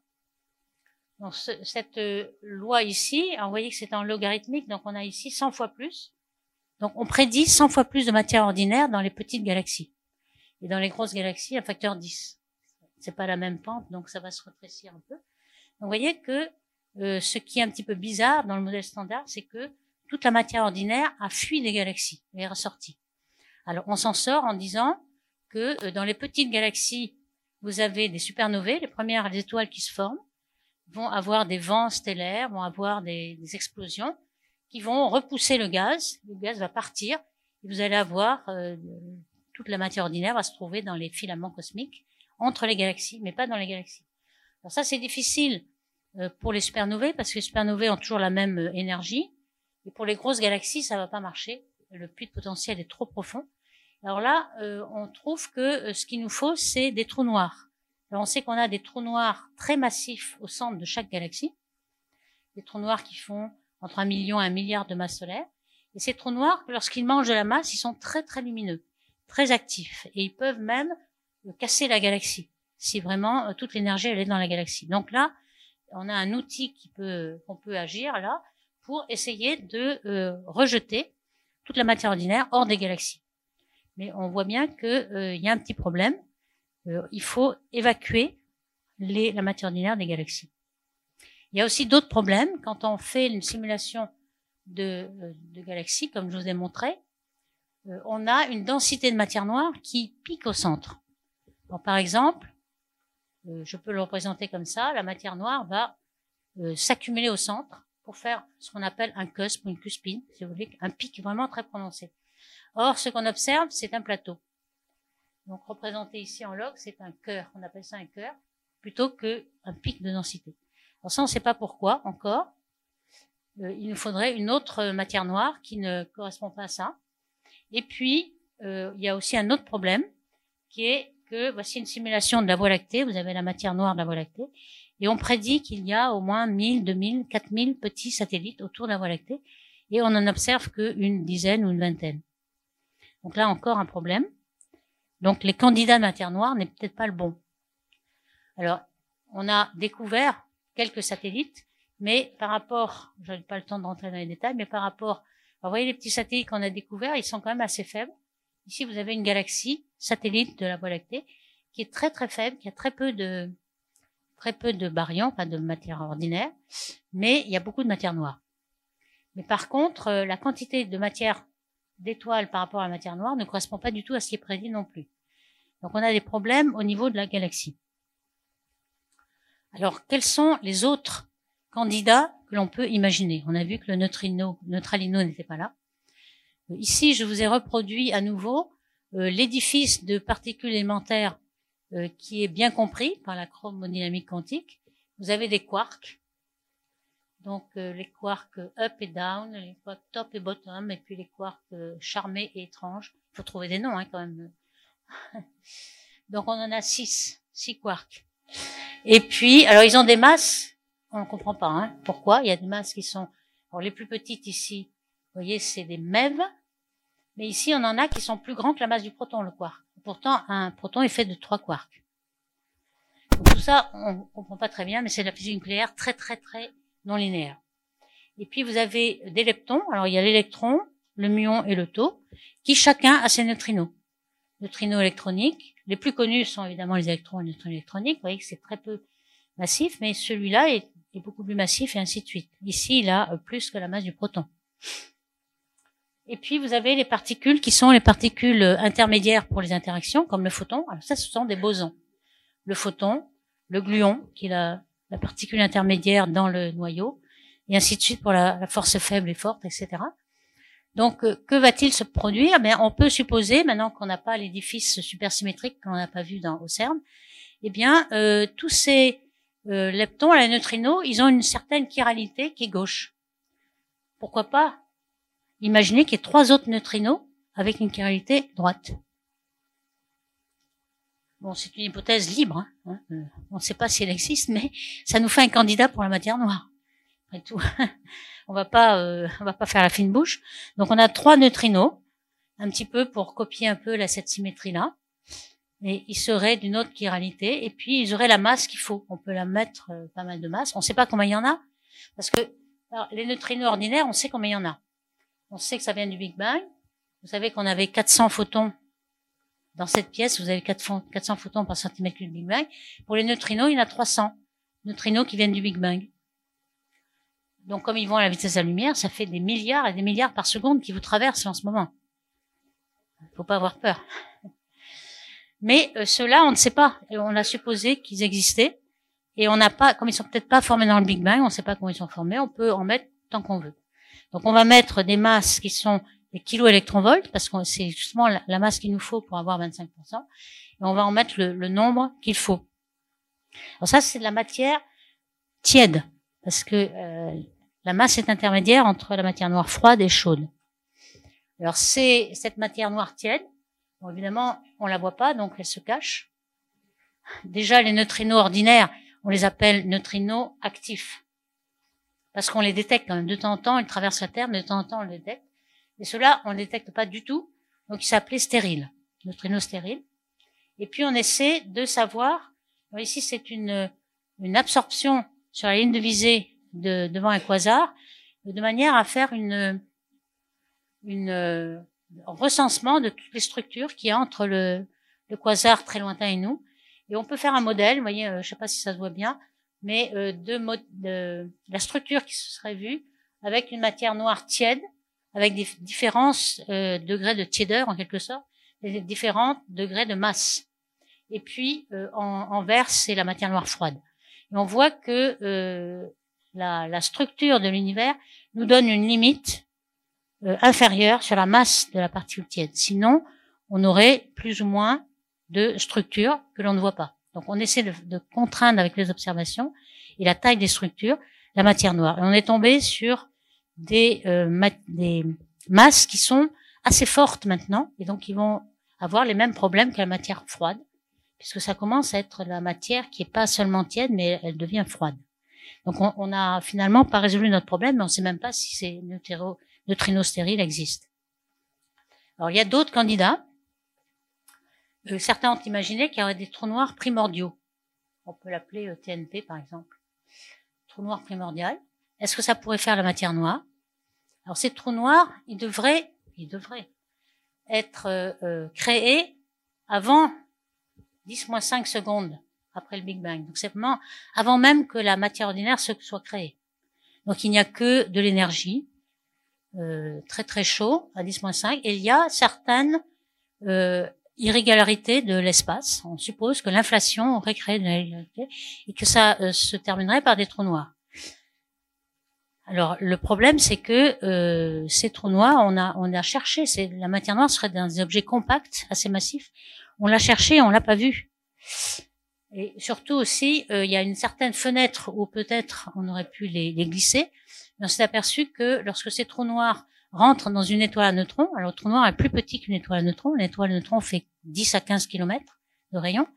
Donc, cette euh, loi ici, vous voyez que c'est en logarithmique, donc on a ici 100 fois plus. Donc on prédit 100 fois plus de matière ordinaire dans les petites galaxies. Et dans les grosses galaxies, un facteur 10. C'est pas la même pente, donc ça va se rétrécir un peu. Donc vous voyez que euh, ce qui est un petit peu bizarre dans le modèle standard, c'est que toute la matière ordinaire a fui des galaxies, et est ressortie. Alors on s'en sort en disant que dans les petites galaxies vous avez des supernovae, les premières étoiles qui se forment, vont avoir des vents stellaires, vont avoir des explosions qui vont repousser le gaz. Le gaz va partir et vous allez avoir euh, toute la matière ordinaire va se trouver dans les filaments cosmiques entre les galaxies, mais pas dans les galaxies. Alors ça, c'est difficile euh, pour les supernovae parce que les supernovae ont toujours la même euh, énergie Et pour les grosses galaxies, ça va pas marcher. Le puits de potentiel est trop profond. Alors là, euh, on trouve que ce qu'il nous faut, c'est des trous noirs. Alors on sait qu'on a des trous noirs très massifs au centre de chaque galaxie, des trous noirs qui font entre un million et un milliard de masses solaires. Et ces trous noirs, lorsqu'ils mangent de la masse, ils sont très très lumineux, très actifs, et ils peuvent même euh, casser la galaxie si vraiment toute l'énergie est dans la galaxie. Donc là, on a un outil qui peut qu'on peut agir là pour essayer de rejeter toute la matière ordinaire hors des galaxies mais on voit bien qu'il euh, y a un petit problème. Euh, il faut évacuer la matière ordinaire des galaxies. Il y a aussi d'autres problèmes. Quand on fait une simulation de, euh, de galaxies, comme je vous ai montré, on a une densité de matière noire qui pique au centre. par exemple, je peux le représenter comme ça, la matière noire va s'accumuler au centre pour faire ce qu'on appelle un cusp ou une cuspine, si vous voulez, un pic vraiment très prononcé. Or, ce qu'on observe, c'est un plateau. Donc, représenté ici en log, c'est un cœur. On appelle ça un cœur, plutôt qu'un pic de densité. Alors ça, on ne sait pas pourquoi encore. Euh, il nous faudrait une autre matière noire qui ne correspond pas à ça. Et puis, euh, il y a aussi un autre problème, qui est que voici une simulation de la Voie lactée. Vous avez la matière noire de la Voie lactée. Et on prédit qu'il y a au moins 1000, 2000, 4000 petits satellites autour de la Voie lactée. Et on n'en observe qu'une dizaine ou une vingtaine. Donc là encore un problème. Donc les candidats de matière noire n'est peut-être pas le bon. Alors, on a découvert quelques satellites, mais par rapport, je n'ai pas le temps d'entrer dans les détails, mais par rapport, vous voyez les petits satellites qu'on a découverts, ils sont quand même assez faibles. Ici, vous avez une galaxie, satellite de la Voie lactée, qui est très très faible, qui a très peu de très peu de baryons, pas de matière ordinaire, mais il y a beaucoup de matière noire. Mais par contre, euh, la quantité de matière d'étoiles par rapport à la matière noire ne correspond pas du tout à ce qui est prédit non plus. Donc on a des problèmes au niveau de la galaxie. Alors quels sont les autres candidats que l'on peut imaginer? On a vu que le neutrino, neutralino n'était pas là. Euh, ici, je vous ai reproduit à nouveau euh, l'édifice de particules élémentaires euh, qui est bien compris par la chromodynamique quantique. Vous avez des quarks donc les quarks up et down, les quarks top et bottom, et puis les quarks charmés et étranges. Il faut trouver des noms hein, quand même. Donc on en a six, six quarks. Et puis, alors ils ont des masses, on ne comprend pas hein, pourquoi. Il y a des masses qui sont, alors les plus petites ici, vous voyez, c'est des MEV, mais ici on en a qui sont plus grands que la masse du proton, le quark. Pourtant, un proton est fait de trois quarks. Donc, tout ça, on comprend pas très bien, mais c'est de la physique nucléaire très très très non linéaire. Et puis vous avez des leptons. Alors il y a l'électron, le muon et le taux, qui chacun a ses neutrinos. Neutrinos électroniques. Les plus connus sont évidemment les électrons et les neutrinos électroniques. Vous voyez que c'est très peu massif, mais celui-là est, beaucoup plus massif et ainsi de suite. Ici, il a euh, plus que la masse du proton. Et puis vous avez les particules qui sont les particules euh, intermédiaires pour les interactions, comme le photon. Alors ça, ce sont des bosons. Le photon, le gluon, qui est la particule intermédiaire dans le noyau, et ainsi de suite pour la, force faible et forte, etc. Donc, euh, que va-t-il se produire? Ben, on peut supposer, maintenant qu'on n'a pas l'édifice supersymétrique qu'on n'a pas vu dans au CERN, eh bien, euh, tous ces euh, leptons, les neutrinos, ils ont une certaine chiralité qui est gauche. Pourquoi pas? Imaginer qu'il y ait trois autres neutrinos avec une chiralité droite Bon, c'est une hypothèse libre. Hein, hein euh, on ne sait pas si elle existe, mais ça nous fait un candidat pour la matière noire. Après tout, on va pas, euh, on va pas faire la fine bouche. Donc, on a trois neutrinos, un petit peu pour copier un peu la, cette symétrie-là. Et ils seraient d'une autre chiralité. Et puis, ils auraient la masse qu'il faut. On peut la mettre euh, pas mal de masse. On ne sait pas combien il y en a, parce que les neutrinos ordinaires, on sait combien il y en a. On sait que ça vient du Big Bang. Vous savez qu'on avait 400 photons dans cette pièce, vous avez 400 photons par centimètre cube du Big Bang. Pour les neutrinos, il y en a 300 neutrinos qui viennent du Big Bang. Donc, comme ils vont à la vitesse de la lumière, ça fait des milliards et des milliards par seconde qui vous traversent en ce moment. Il faut pas avoir peur. Mais euh, ceux-là, on ne sait pas. On a supposé qu'ils existaient. Et on n'a pas, comme ils sont peut-être pas formés dans le Big Bang, on ne sait pas comment ils sont formés, on peut en mettre tant qu'on veut. Donc on va mettre des masses qui sont les kiloélectronvolts, parce que c'est justement la, masse qu'il nous faut pour avoir 25%, et on va en mettre le, nombre qu'il faut. Alors ça, c'est de la matière tiède, parce que euh, la masse est intermédiaire entre la matière noire froide et chaude. Alors c'est cette matière noire tiède. Bon, évidemment, on la voit pas, donc elle se cache. Déjà, les neutrinos ordinaires, on les appelle neutrinos actifs. Parce qu'on les détecte quand même. De temps en temps, ils traversent la Terre, de temps en temps, on les détecte. Et ceux-là, on ne détecte pas du tout. Donc, ils s'appelaient stériles. Neutrinos stériles. Et puis, on essaie de savoir, ici, c'est une, une absorption sur la ligne de visée de, devant un quasar, de manière à faire une, une recensement de toutes les structures qui entre le, le quasar très lointain et nous. Et on peut faire un modèle, vous voyez, euh, je sais pas si ça se voit bien, mais euh, de, de, la structure qui se serait vue avec une matière noire tiède, avec des différents euh, degrés de tiédeur en quelque sorte, des différents degrés de masse. Et puis euh, en, en, vert, c'est la matière noire froide. Et on voit que euh, la, la, structure de l'univers nous donne une limite inférieure sur la masse de la particule tiède. Sinon, on aurait plus ou moins de structures que l'on ne voit pas. Donc on essaie de, de, contraindre avec les observations et la taille des structures la matière noire. Et on est tombé sur des, euh, des masses qui sont assez fortes maintenant et donc ils vont avoir les mêmes problèmes que la matière froide puisque ça commence à être la matière qui est pas seulement tiède mais elle devient froide. Donc on, on a finalement pas résolu notre problème mais on sait même pas si ces neutrinos stériles existent. Alors il y a d'autres candidats euh, certains ont imaginé qu'il y aurait des trous noirs primordiaux. On peut l'appeler euh, TNP par exemple. Trou noir primordial. Est-ce que ça pourrait faire la matière noire? Alors ces trous noirs, ils devraient, ils devraient être euh, créés avant 10-5 secondes après le Big Bang. Donc c'est vraiment avant même que la matière ordinaire se soit créée. Donc il n'y a que de l'énergie, euh, très très chaud à 10-5, et il y a certaines euh, irrégularité de l'espace. On suppose que l'inflation aurait créé de l'irrégularité et que ça euh, se terminerait par des trous noirs. Alors le problème, c'est que euh, ces trous noirs, on a on a cherché. C'est la matière noire serait dans des objets compacts, assez massifs. On l'a cherché, on l'a pas vu. Et surtout aussi, euh, il y a une certaine fenêtre où peut-être on aurait pu les, glisser. Mais on s'est aperçu que lorsque ces trous noirs rentre dans une étoile à neutrons. Alors, le trou noir est plus petit qu'une étoile à neutrons. L'étoile à neutrons fait 10 à 15 km de rayon,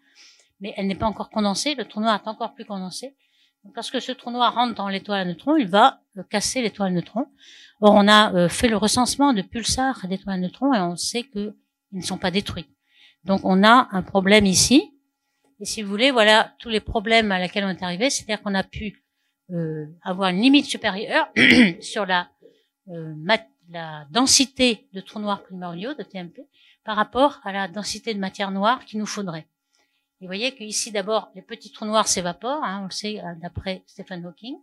mais elle n'est pas encore condensée. Le trou noir est encore plus condensé. Donc, lorsque ce trou noir rentre dans l'étoile à neutrons, il va euh, casser l'étoile à neutrons. Or, on a euh, fait le recensement de pulsars d'étoiles à neutrons et on sait qu'ils ne sont pas détruits. Donc, on a un problème ici. Et si vous voulez, voilà tous les problèmes à laquelle on est arrivé. C'est-à-dire qu'on a pu euh, avoir une limite supérieure sur la euh, la densité de trous noirs primordiaux, de TMP, par rapport à la densité de matière noire qu'il nous faudrait. vous voyez qu'ici, d'abord, les petits trous noirs s'évaporent, hein, on le sait euh, d'après Stephen Hawking.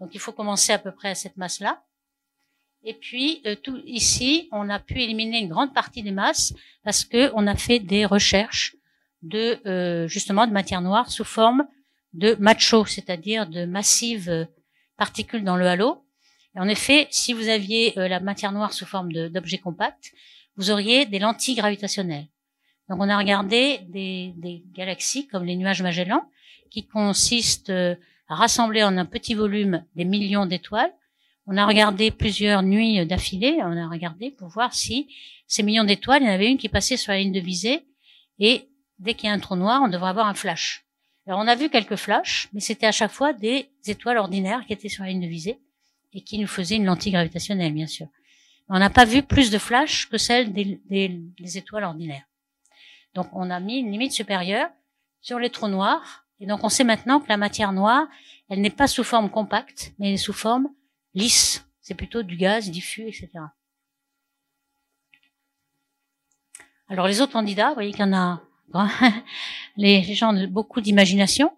Donc il faut commencer à peu près à cette masse-là. Et puis euh, tout ici, on a pu éliminer une grande partie des masses parce que on a fait des recherches de euh, justement de matière noire sous forme de macho, c'est-à-dire de massives particules dans le halo en effet, si vous aviez euh, la matière noire sous forme d'objets compacts, vous auriez des lentilles gravitationnelles. Donc on a regardé des, des galaxies comme les nuages Magellan, qui consistent euh, à rassembler en un petit volume des millions d'étoiles. On a regardé plusieurs nuits d'affilée, on a regardé pour voir si ces millions d'étoiles, il y en avait une qui passait sur la ligne de visée, et dès qu'il y a un trou noir, on devrait avoir un flash. Alors on a vu quelques flashs, mais c'était à chaque fois des étoiles ordinaires qui étaient sur la ligne de visée et qui nous faisait une lentille gravitationnelle, bien sûr. On n'a pas vu plus de flash que celle des, des, étoiles ordinaires. Donc on a mis une limite supérieure sur les trous noirs, et donc on sait maintenant que la matière noire, elle n'est pas sous forme compacte, mais elle est sous forme lisse. C'est plutôt du gaz diffus, etc. Alors les autres candidats, vous voyez qu'il y en a les gens ont beaucoup d'imagination,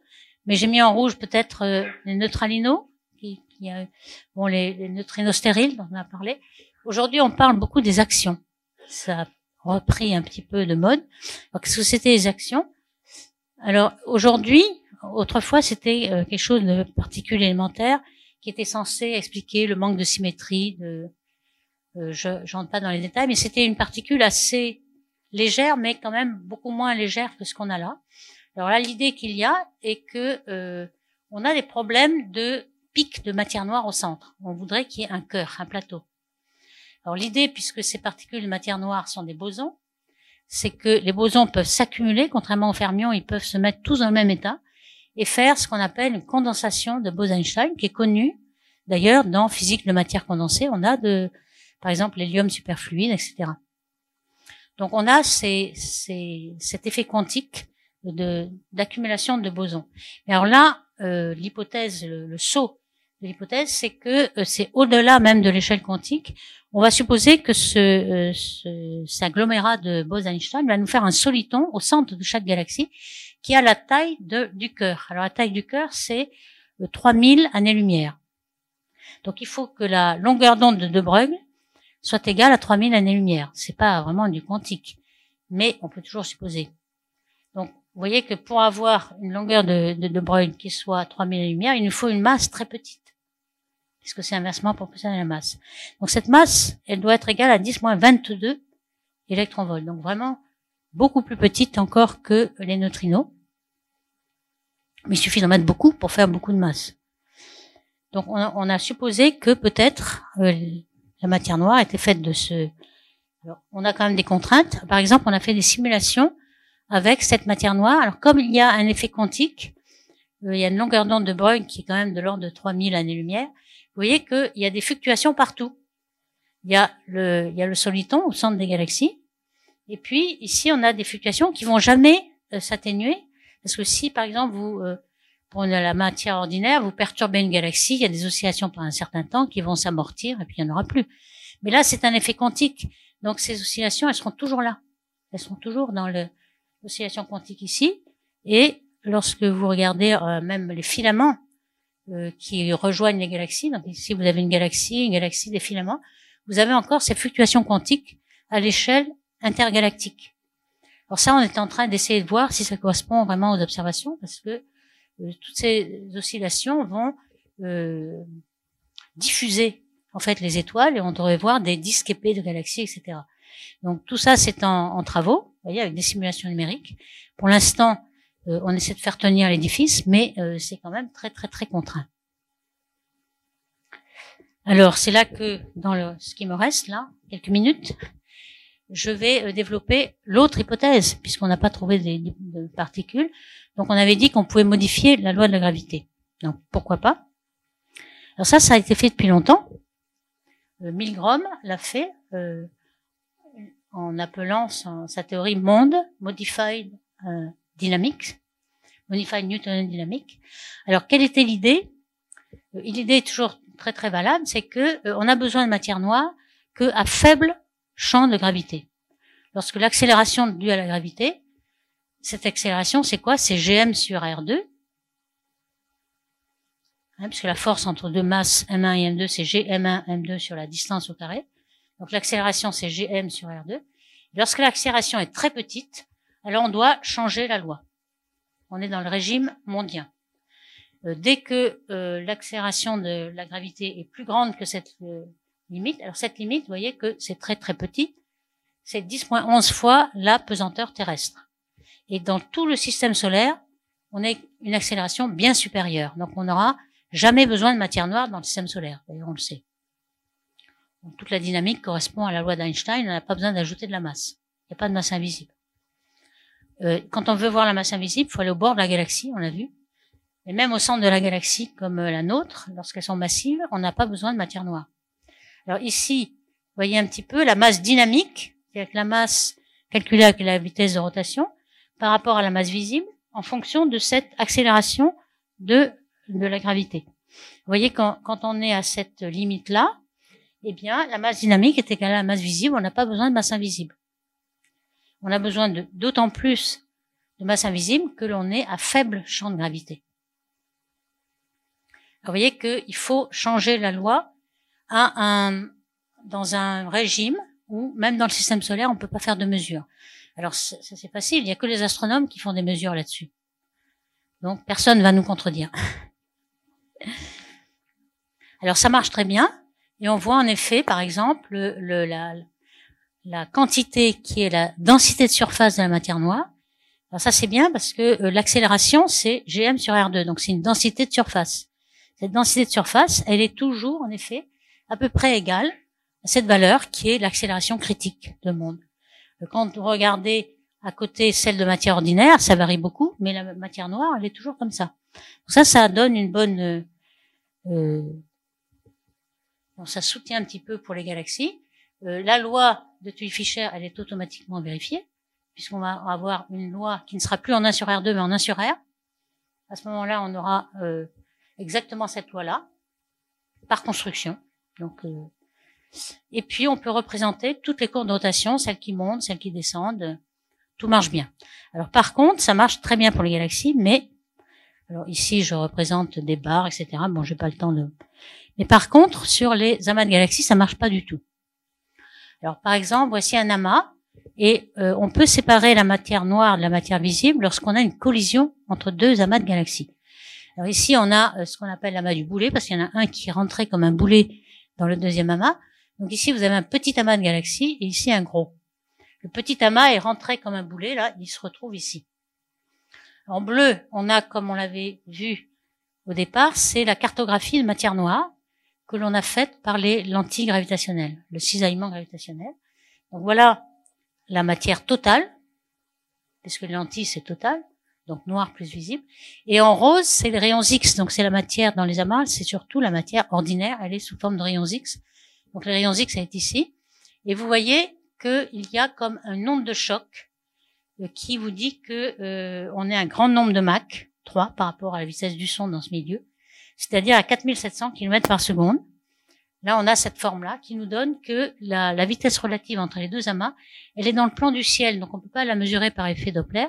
mais j'ai mis en rouge peut-être euh, les neutralinos, il y a bon, les, les neutrinos stériles dont on a parlé. Aujourd'hui, on parle beaucoup des actions. Ça a repris un petit peu de mode. Qu'est-ce que c'était les actions? Alors aujourd'hui, autrefois, c'était euh, quelque chose de particule élémentaire qui était censé expliquer le manque de symétrie. De, euh, je n'entre pas dans les détails, mais c'était une particule assez légère, mais quand même beaucoup moins légère que ce qu'on a là. Alors là, l'idée qu'il y a est que euh, on a des problèmes de pic de matière noire au centre. On voudrait qu'il y ait un cœur, un plateau. Alors l'idée, puisque ces particules de matière noire sont des bosons, c'est que les bosons peuvent s'accumuler, contrairement aux fermions, ils peuvent se mettre tous dans le même état et faire ce qu'on appelle une condensation de Bose-Einstein, qui est connue d'ailleurs dans physique de matière condensée. On a de, par exemple, l'hélium superfluide, etc. Donc on a cet effet quantique d'accumulation de bosons. Mais alors là, euh, l'hypothèse, le, saut l'hypothèse, c'est que euh, c'est au-delà même de l'échelle quantique. On va supposer que ce, euh, ce cet agglomérat de Bose-Einstein va nous faire un soliton au centre de chaque galaxie qui a la taille du cœur. Alors la taille du cœur, c'est 3000 années-lumière. Donc il faut que la longueur d'onde de De Broglie soit égale à 3000 années-lumière. C'est pas vraiment du quantique, mais on peut toujours supposer. Donc vous voyez que pour avoir une longueur de De, de qui soit 3000 années-lumière, il nous faut une masse très petite, puisque c'est inversement proportionnel à la masse. Donc cette masse, elle doit être égale à 10-22 électronvolts. Donc vraiment beaucoup plus petite encore que les neutrinos. Mais il suffit d'en mettre beaucoup pour faire beaucoup de masse. Donc on a, on a supposé que peut-être euh, la matière noire était faite de ce. Alors, on a quand même des contraintes. Par exemple, on a fait des simulations avec cette matière noire. Alors, comme il y a un effet quantique, euh, il y a une longueur d'onde de Broglie qui est quand même de l'ordre de 3000 années-lumière. Vous voyez qu'il y a des fluctuations partout. Il y a le, soliton au centre des galaxies. Et puis, ici, on a des fluctuations qui vont jamais euh, s'atténuer. Parce que si, par exemple, vous euh, prenez la matière ordinaire, vous perturbez une galaxie, il y a des oscillations pendant un certain temps qui vont s'amortir et puis il n'y en aura plus. Mais là, c'est un effet quantique. Donc, ces oscillations, elles seront toujours là. Elles seront toujours dans l'oscillation quantique ici. Et lorsque vous regardez euh, même les filaments euh, qui rejoignent les galaxies, donc ici, vous avez une galaxie, une galaxie des filaments, vous avez encore ces fluctuations quantiques à l'échelle intergalactique. Alors ça, on est en train d'essayer de voir si ça correspond vraiment aux observations, parce que euh, toutes ces oscillations vont euh, diffuser en fait les étoiles et on devrait voir des disques épais de galaxies, etc. Donc tout ça, c'est en, travaux, vous voyez, avec des simulations numériques. Pour l'instant, on essaie de faire tenir l'édifice, mais c'est quand même très très très contraint. Alors c'est là que dans ce qui me reste là, quelques minutes, je vais euh, développer l'autre hypothèse, puisqu'on n'a pas trouvé de particules. Donc on avait dit qu'on pouvait modifier la loi de la gravité. Donc pourquoi pas? Alors ça, ça a été fait depuis longtemps. Euh, Milgrom l'a fait euh, en appelant sa théorie monde Modified euh, Dynamics, Modified Newtonian Dynamics. Alors quelle était l'idée? L'idée est toujours très très valable, c'est que on a besoin de matière noire que à faible champ de gravité. Lorsque l'accélération due à la gravité, cette accélération, c'est quoi? C'est gm sur r2, hein, puisque la force entre deux masses m1 et m2, c'est gm1, m2 sur la distance au carré. Donc l'accélération, c'est gm sur r2. Lorsque l'accélération est très petite, alors on doit changer la loi. On est dans le régime mondien. Euh, dès que euh, l'accélération de la gravité est plus grande que cette euh, limite. Alors cette limite, vous voyez que c'est très très petit, c'est 10.11 fois la pesanteur terrestre. Et dans tout le système solaire, on a une accélération bien supérieure. Donc on n'aura jamais besoin de matière noire dans le système solaire. D'ailleurs, on le sait. Toute la dynamique correspond à la loi d'Einstein. On n'a pas besoin d'ajouter de la masse. Il n'y a pas de masse invisible. Euh, quand on veut voir la masse invisible, il faut aller au bord de la galaxie, on l'a vu. Et même au centre de la galaxie, comme la nôtre, lorsqu'elles sont massives, on n'a pas besoin de matière noire. Alors ici, vous voyez un petit peu la masse dynamique, c'est-à-dire la masse calculée avec la vitesse de rotation, par rapport à la masse visible, en fonction de cette accélération de, de la gravité. Vous voyez, quand, quand on est à cette limite-là, eh bien, la masse dynamique est égale à la masse visible, on n'a pas besoin de masse invisible. On a besoin d'autant plus de masse invisible que l'on est à faible champ de gravité. vous voyez qu'il faut changer la loi dans un régime où même dans le système solaire, on peut pas faire de mesures. Alors ça c'est facile, il n'y a que les astronomes qui font des mesures là-dessus. Donc personne va nous contredire. Alors ça marche très bien et on voit en effet, par exemple, le, la, la quantité qui est la densité de surface de la matière noire. Alors ça c'est bien parce que euh, l'accélération c'est gm sur r2, donc c'est une densité de surface. cette densité de surface, elle est toujours, en effet, à peu près égale à cette valeur qui est l'accélération critique de monde. Quand vous regardez à côté celle de matière ordinaire, ça varie beaucoup, mais la matière noire, elle est toujours comme ça. Donc ça, ça donne une bonne... Euh, euh ça soutient un petit peu pour les galaxies. Euh, la loi de Tully-Fisher, elle est automatiquement vérifiée, puisqu'on va avoir une loi qui ne sera plus en 1 sur R2, mais en 1 sur R. À ce moment-là, on aura euh, exactement cette loi-là, par construction. Donc, euh, et puis, on peut représenter toutes les courbes de rotation, celles qui montent, celles qui descendent. Tout marche bien. Alors, par contre, ça marche très bien pour les galaxies, mais alors ici, je représente des barres, etc. Bon, j'ai pas le temps de. Mais par contre, sur les amas de galaxies, ça marche pas du tout. Alors, par exemple, voici un amas, et euh, on peut séparer la matière noire de la matière visible lorsqu'on a une collision entre deux amas de galaxies. Alors ici, on a euh, ce qu'on appelle l'amas du boulet, parce qu'il y en a un qui est rentré comme un boulet dans le deuxième amas. Donc ici, vous avez un petit amas de galaxies et ici un gros. Le petit amas est rentré comme un boulet, là, il se retrouve ici. En bleu, on a, comme on l'avait vu au départ, c'est la cartographie de matière noire que l'on a faite par les lentilles gravitationnelles, le cisaillement gravitationnel. Donc voilà la matière totale, puisque les lentilles c'est total donc noir plus visible. Et en rose, c'est les rayons X, donc c'est la matière dans les amas, c'est surtout la matière ordinaire, elle est sous forme de rayons X. Donc les rayons X, elle est ici. Et vous voyez qu'il y a comme un nombre de choc euh, qui vous dit que euh, on est un grand nombre de Mach, 3 par rapport à la vitesse du son dans ce milieu, c'est-à-dire à 4700 km par seconde. Là, on a cette forme-là qui nous donne que la, vitesse relative entre les deux amas, elle est dans le plan du ciel, donc on ne peut pas la mesurer par effet Doppler,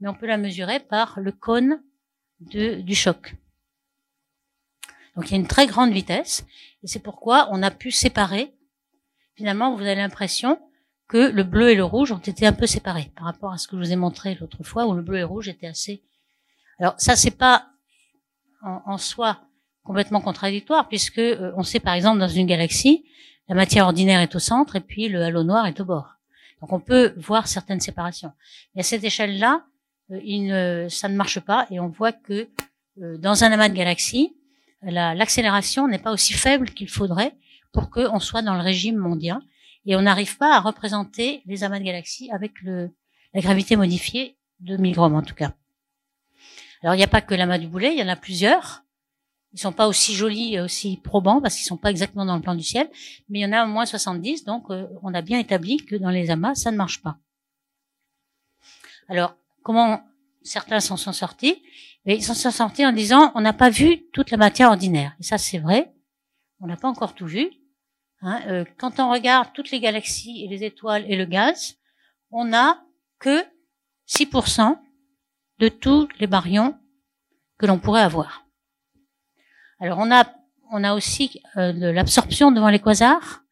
mais on peut la mesurer par le cône du choc. Donc il y a une très grande vitesse, et c'est pourquoi on a pu séparer. Finalement, vous avez l'impression que le bleu et le rouge ont été un peu séparés par rapport à ce que je vous ai montré l'autre fois, où le bleu et le rouge étaient assez. Alors ça, c'est pas en, soi complètement contradictoire, puisque euh, on sait par exemple dans une galaxie, la matière ordinaire est au centre et puis le halo noir est au bord. Donc on peut voir certaines séparations. Mais à cette échelle-là, euh, ça ne marche pas et on voit que euh, dans un amas de galaxies, l'accélération n'est pas aussi faible qu'il faudrait pour qu'on soit dans le régime mondial et on n'arrive pas à représenter les amas de galaxies avec la gravité modifiée de 1000 grammes en tout cas. Alors il n'y a pas que l'amas du boulet, il y en a plusieurs. Ils sont pas aussi jolis et aussi probants parce qu'ils sont pas exactement dans le plan du ciel, mais il y en a au moins 70, donc euh, on a bien établi que dans les amas, ça ne marche pas. Alors, comment certains s'en sont sortis, mais ils s'en sont sortis en disant on n'a pas vu toute la matière ordinaire. Et ça c'est vrai, on n'a pas encore tout vu. Hein. Euh, quand on regarde toutes les galaxies et les étoiles et le gaz, on n'a que 6% de tous les baryons que l'on pourrait avoir. Alors on a aussi euh, l'absorption devant les quasars.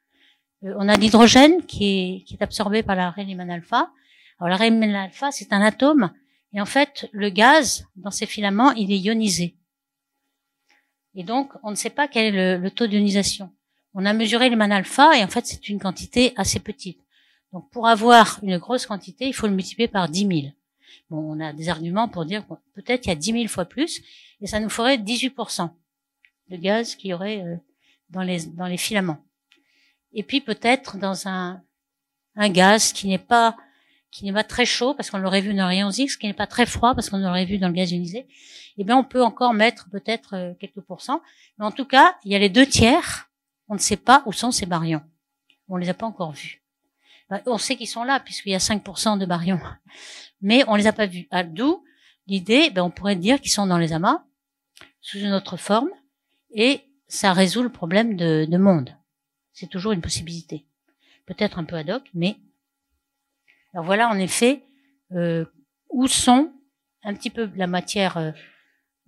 Euh, on a l'hydrogène qui est, absorbé par la Riemann alpha. Alors la Riemann alpha, c'est un atome et en fait, le gaz, dans ces filaments, il est ionisé. Et donc, on ne sait pas quel est le, taux d'ionisation. On a mesuré le alpha et en fait, c'est une quantité assez petite. Donc, pour avoir une grosse quantité, il faut le multiplier par 10 000. Bon, on a des arguments pour dire peut-être il y a 10 000 fois plus et ça nous ferait 18% de gaz qu'il y aurait euh, dans les, dans les filaments. Et puis peut-être dans un, un gaz qui n'est pas qui n'est pas très chaud parce qu'on l'aurait vu dans le rayon X, qui n'est pas très froid parce qu'on l'aurait vu dans le gaz ionisé, eh bien on peut encore mettre peut-être euh, quelques pourcents. Mais en tout cas, il y a les deux tiers, on ne sait pas où sont ces baryons. On les a pas encore vus. Ben, on sait qu'ils sont là puisqu'il y a 5% de baryons, mais on les a pas vus. Ah, d'où l'idée, ben, on pourrait dire qu'ils sont dans les amas sous une autre forme et ça résout le problème de, de monde. C'est toujours une possibilité. Peut-être un peu ad hoc, mais alors voilà en effet euh, où sont un petit peu la matière. Euh,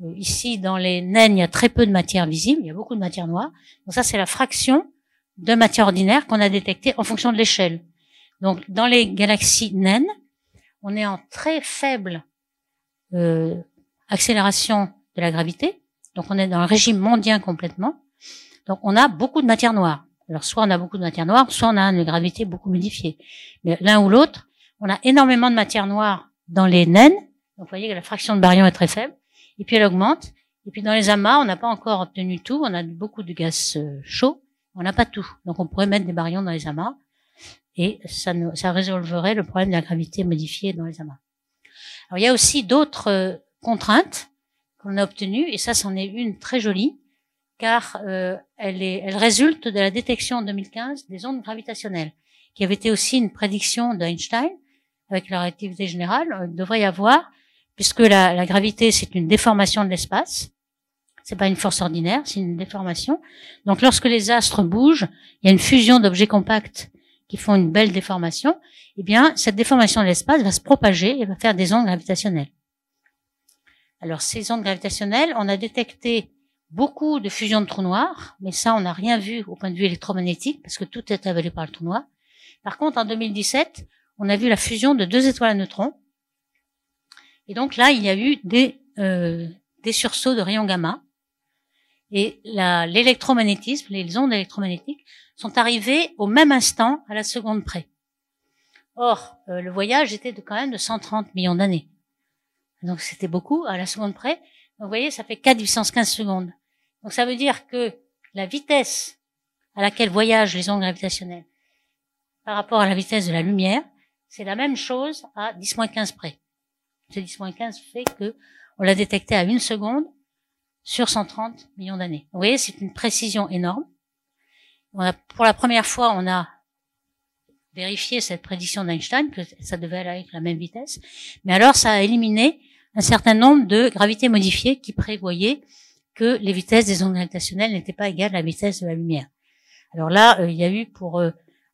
euh, ici, dans les naines, il y a très peu de matière visible, il y a beaucoup de matière noire. Donc ça, c'est la fraction de matière ordinaire qu'on a détectée en fonction de l'échelle. Donc dans les galaxies naines, on est en très faible euh, accélération de la gravité. Donc on est dans le régime mondien complètement. Donc on a beaucoup de matière noire. Alors soit on a beaucoup de matière noire, soit on a une gravité beaucoup modifiée. Mais l'un ou l'autre, on a énormément de matière noire dans les naines. Donc, vous voyez que la fraction de baryons est très faible. Et puis, elle augmente. Et puis dans les amas, on n'a pas encore obtenu tout. On a beaucoup de gaz euh, chaud, on n'a pas tout. Donc on pourrait mettre des baryons dans les amas et ça, ça résolverait le problème de la gravité modifiée dans les amas. Alors il y a aussi d'autres euh, contraintes qu'on a obtenues et ça, c'en est une très jolie car euh, elle, résulte de la détection en 2015 des ondes gravitationnelles, qui avait été aussi une prédiction d'Einstein avec la relativité générale. Il devrait y avoir, puisque la, la gravité c'est une déformation de l'espace, c'est pas une force ordinaire, c'est une déformation. Donc lorsque les astres bougent, il y a une fusion d'objets compacts qui font une belle déformation. Eh bien, cette déformation de l'espace va se propager et va faire des ondes gravitationnelles. Alors ces ondes gravitationnelles, on a détecté beaucoup de fusion de trous noirs, mais ça, on n'a rien vu au point de vue électromagnétique parce que tout est avalé par le trou noir. Par contre, en 2017, on a vu la fusion de deux étoiles à neutrons. Et donc là, il y a eu des, euh, des sursauts de rayons gamma. Et l'électromagnétisme, les ondes électromagnétiques, sont arrivées au même instant à la seconde près. Or, euh, le voyage était de, quand même de 130 millions d'années. Donc c'était beaucoup à la seconde près. Donc vous voyez, ça fait 4 puissance 15 secondes. Donc ça veut dire que la vitesse à laquelle voyagent les ondes gravitationnelles par rapport à la vitesse de la lumière, c'est la même chose à 10-15 près. Ce 10-15 fait que on l'a détecté à une seconde sur 130 millions d'années. Vous voyez, c'est une précision énorme. pour la première fois, on a vérifié cette prédiction d'Einstein, que ça devait aller avec la même vitesse. Mais alors, ça a éliminé un certain nombre de gravités modifiées qui prévoyaient que les vitesses des ondes gravitationnelles n'étaient pas égales à la vitesse de la lumière. Alors là, euh, il y a eu pour euh,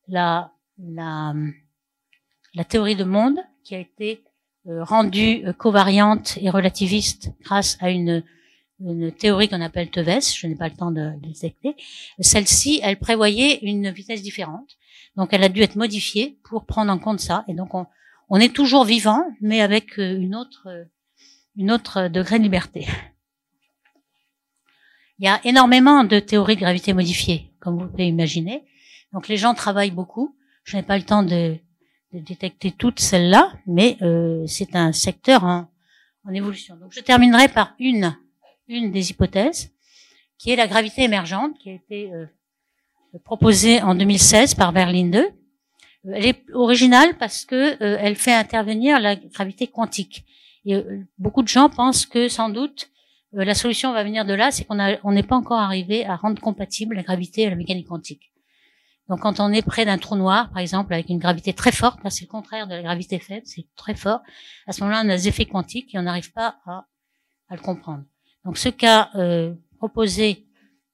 la, la, la, théorie de monde qui a été euh, rendue covariante et relativiste grâce à une, une théorie qu'on appelle TEVES, je n'ai pas le temps de, de détecter. Celle-ci, elle prévoyait une vitesse différente. Donc elle a dû être modifiée pour prendre en compte ça. Et donc on, on est toujours vivant, mais avec une autre, une autre degré de liberté. Il y a énormément de théories de gravité modifiée, comme vous pouvez imaginer. Donc les gens travaillent beaucoup. Je n'ai pas le temps de, de détecter toutes celles-là, mais euh, c'est un secteur en, en, évolution. Donc je terminerai par une, une des hypothèses, qui est la gravité émergente, qui a été euh, proposée en 2016 par Berlin II. Elle est originale parce que euh, elle fait intervenir la gravité quantique. Et euh, beaucoup de gens pensent que sans doute euh, la solution va venir de là, c'est qu'on on n'est pas encore arrivé à rendre compatible la gravité et la mécanique quantique. Donc quand on est près d'un trou noir, par exemple, avec une gravité très forte, là c'est le contraire de la gravité faible, c'est très fort, à ce moment-là on a des effets quantiques et on n'arrive pas à, à, le comprendre. Donc ce qu'a euh, proposé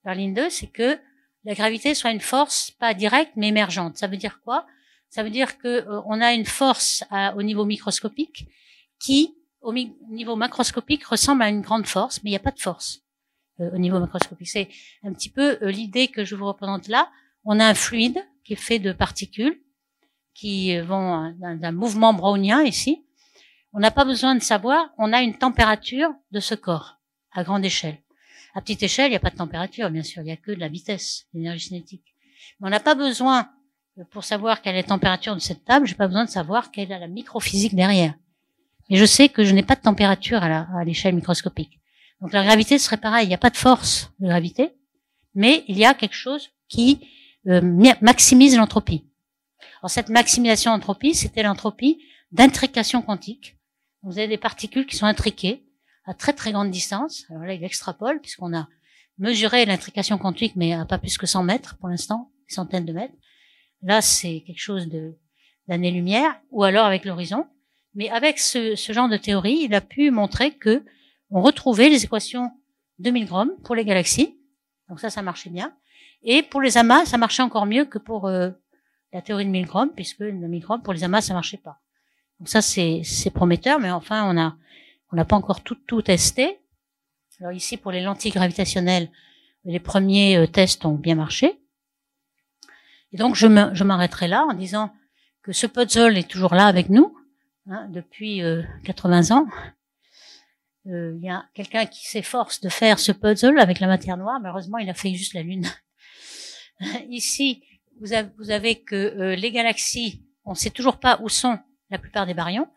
Berlin 2, c'est que la gravité soit une force pas directe mais émergente. Ça veut dire quoi? Ça veut dire que euh, on a une force à, au niveau microscopique qui au niveau macroscopique ressemble à une grande force, mais il n'y a pas de force euh, au niveau macroscopique. C'est un petit peu euh, l'idée que je vous représente là. On a un fluide qui est fait de particules qui vont d'un mouvement brownien ici. On n'a pas besoin de savoir, on a une température de ce corps à grande échelle. À petite échelle, il n'y a pas de température, bien sûr, il n'y a que de la vitesse, l'énergie cinétique. Mais on n'a pas besoin, euh, pour savoir quelle est la température de cette table, j'ai pas besoin de savoir quelle est la microphysique derrière. Mais je sais que je n'ai pas de température à l'échelle microscopique. Donc la gravité serait pareil, il n'y a pas de force de gravité, mais il y a quelque chose qui euh, maximise l'entropie. Alors cette maximisation d'entropie, c'était l'entropie d'intrication quantique. Vous avez des particules qui sont intriquées à très très grande distance. Alors là, il extrapole puisqu'on a mesuré l'intrication quantique, mais à pas plus que 100 mètres pour l'instant, centaines de mètres. Là, c'est quelque chose de d'années-lumière, ou alors avec l'horizon. Mais avec ce, ce, genre de théorie, il a pu montrer que on retrouvait les équations de Milgrom pour les galaxies. Donc ça, ça marchait bien. Et pour les amas, ça marchait encore mieux que pour euh, la théorie de Milgrom, puisque le Milgrom, pour les amas, ça marchait pas. Donc ça, c'est prometteur, mais enfin, on a on n'a pas encore tout, tout testé. Alors ici, pour les lentilles gravitationnelles, les premiers euh, tests ont bien marché. Et donc, je m'arrêterai là en disant que ce puzzle est toujours là avec nous. Hein, depuis 80 euh, ans. Euh, il y a quelqu'un qui s'efforce de faire ce puzzle avec la matière noire. Malheureusement, il a fait juste la Lune. Ici, vous avez, vous avez que euh, les galaxies, on ne sait toujours pas où sont la plupart des baryons.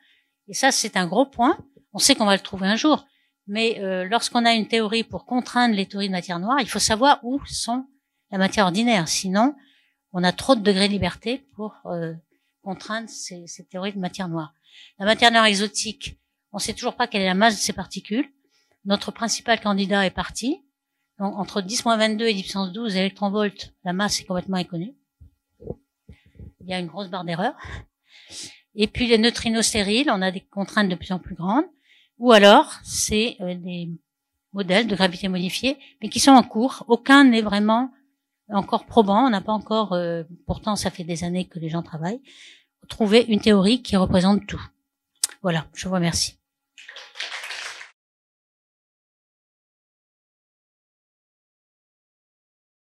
Et ça, c'est un gros point. On sait qu'on va le trouver un jour. Mais euh, lorsqu'on a une théorie pour contraindre les théories de matière noire, il faut savoir où sont la matière ordinaire. Sinon, on a trop de degrés de liberté pour euh, contraindre ces, ces, théories de matière noire. La matière noire exotique, on ne sait toujours pas quelle est la masse de ces particules. Notre principal candidat est parti. Donc, entre 10-22 et 10 puissance 12 électronvolts, la masse est complètement inconnue. Il y a une grosse barre d'erreur. Et puis les neutrinos stériles, on a des contraintes de plus en plus grandes. Ou alors, c'est euh, des modèles de gravité modifiée, mais qui sont en cours. Aucun n'est vraiment encore probant. On n'a pas encore, euh, pourtant ça fait des années que les gens travaillent, trouvé une théorie qui représente tout. Voilà, je vous remercie.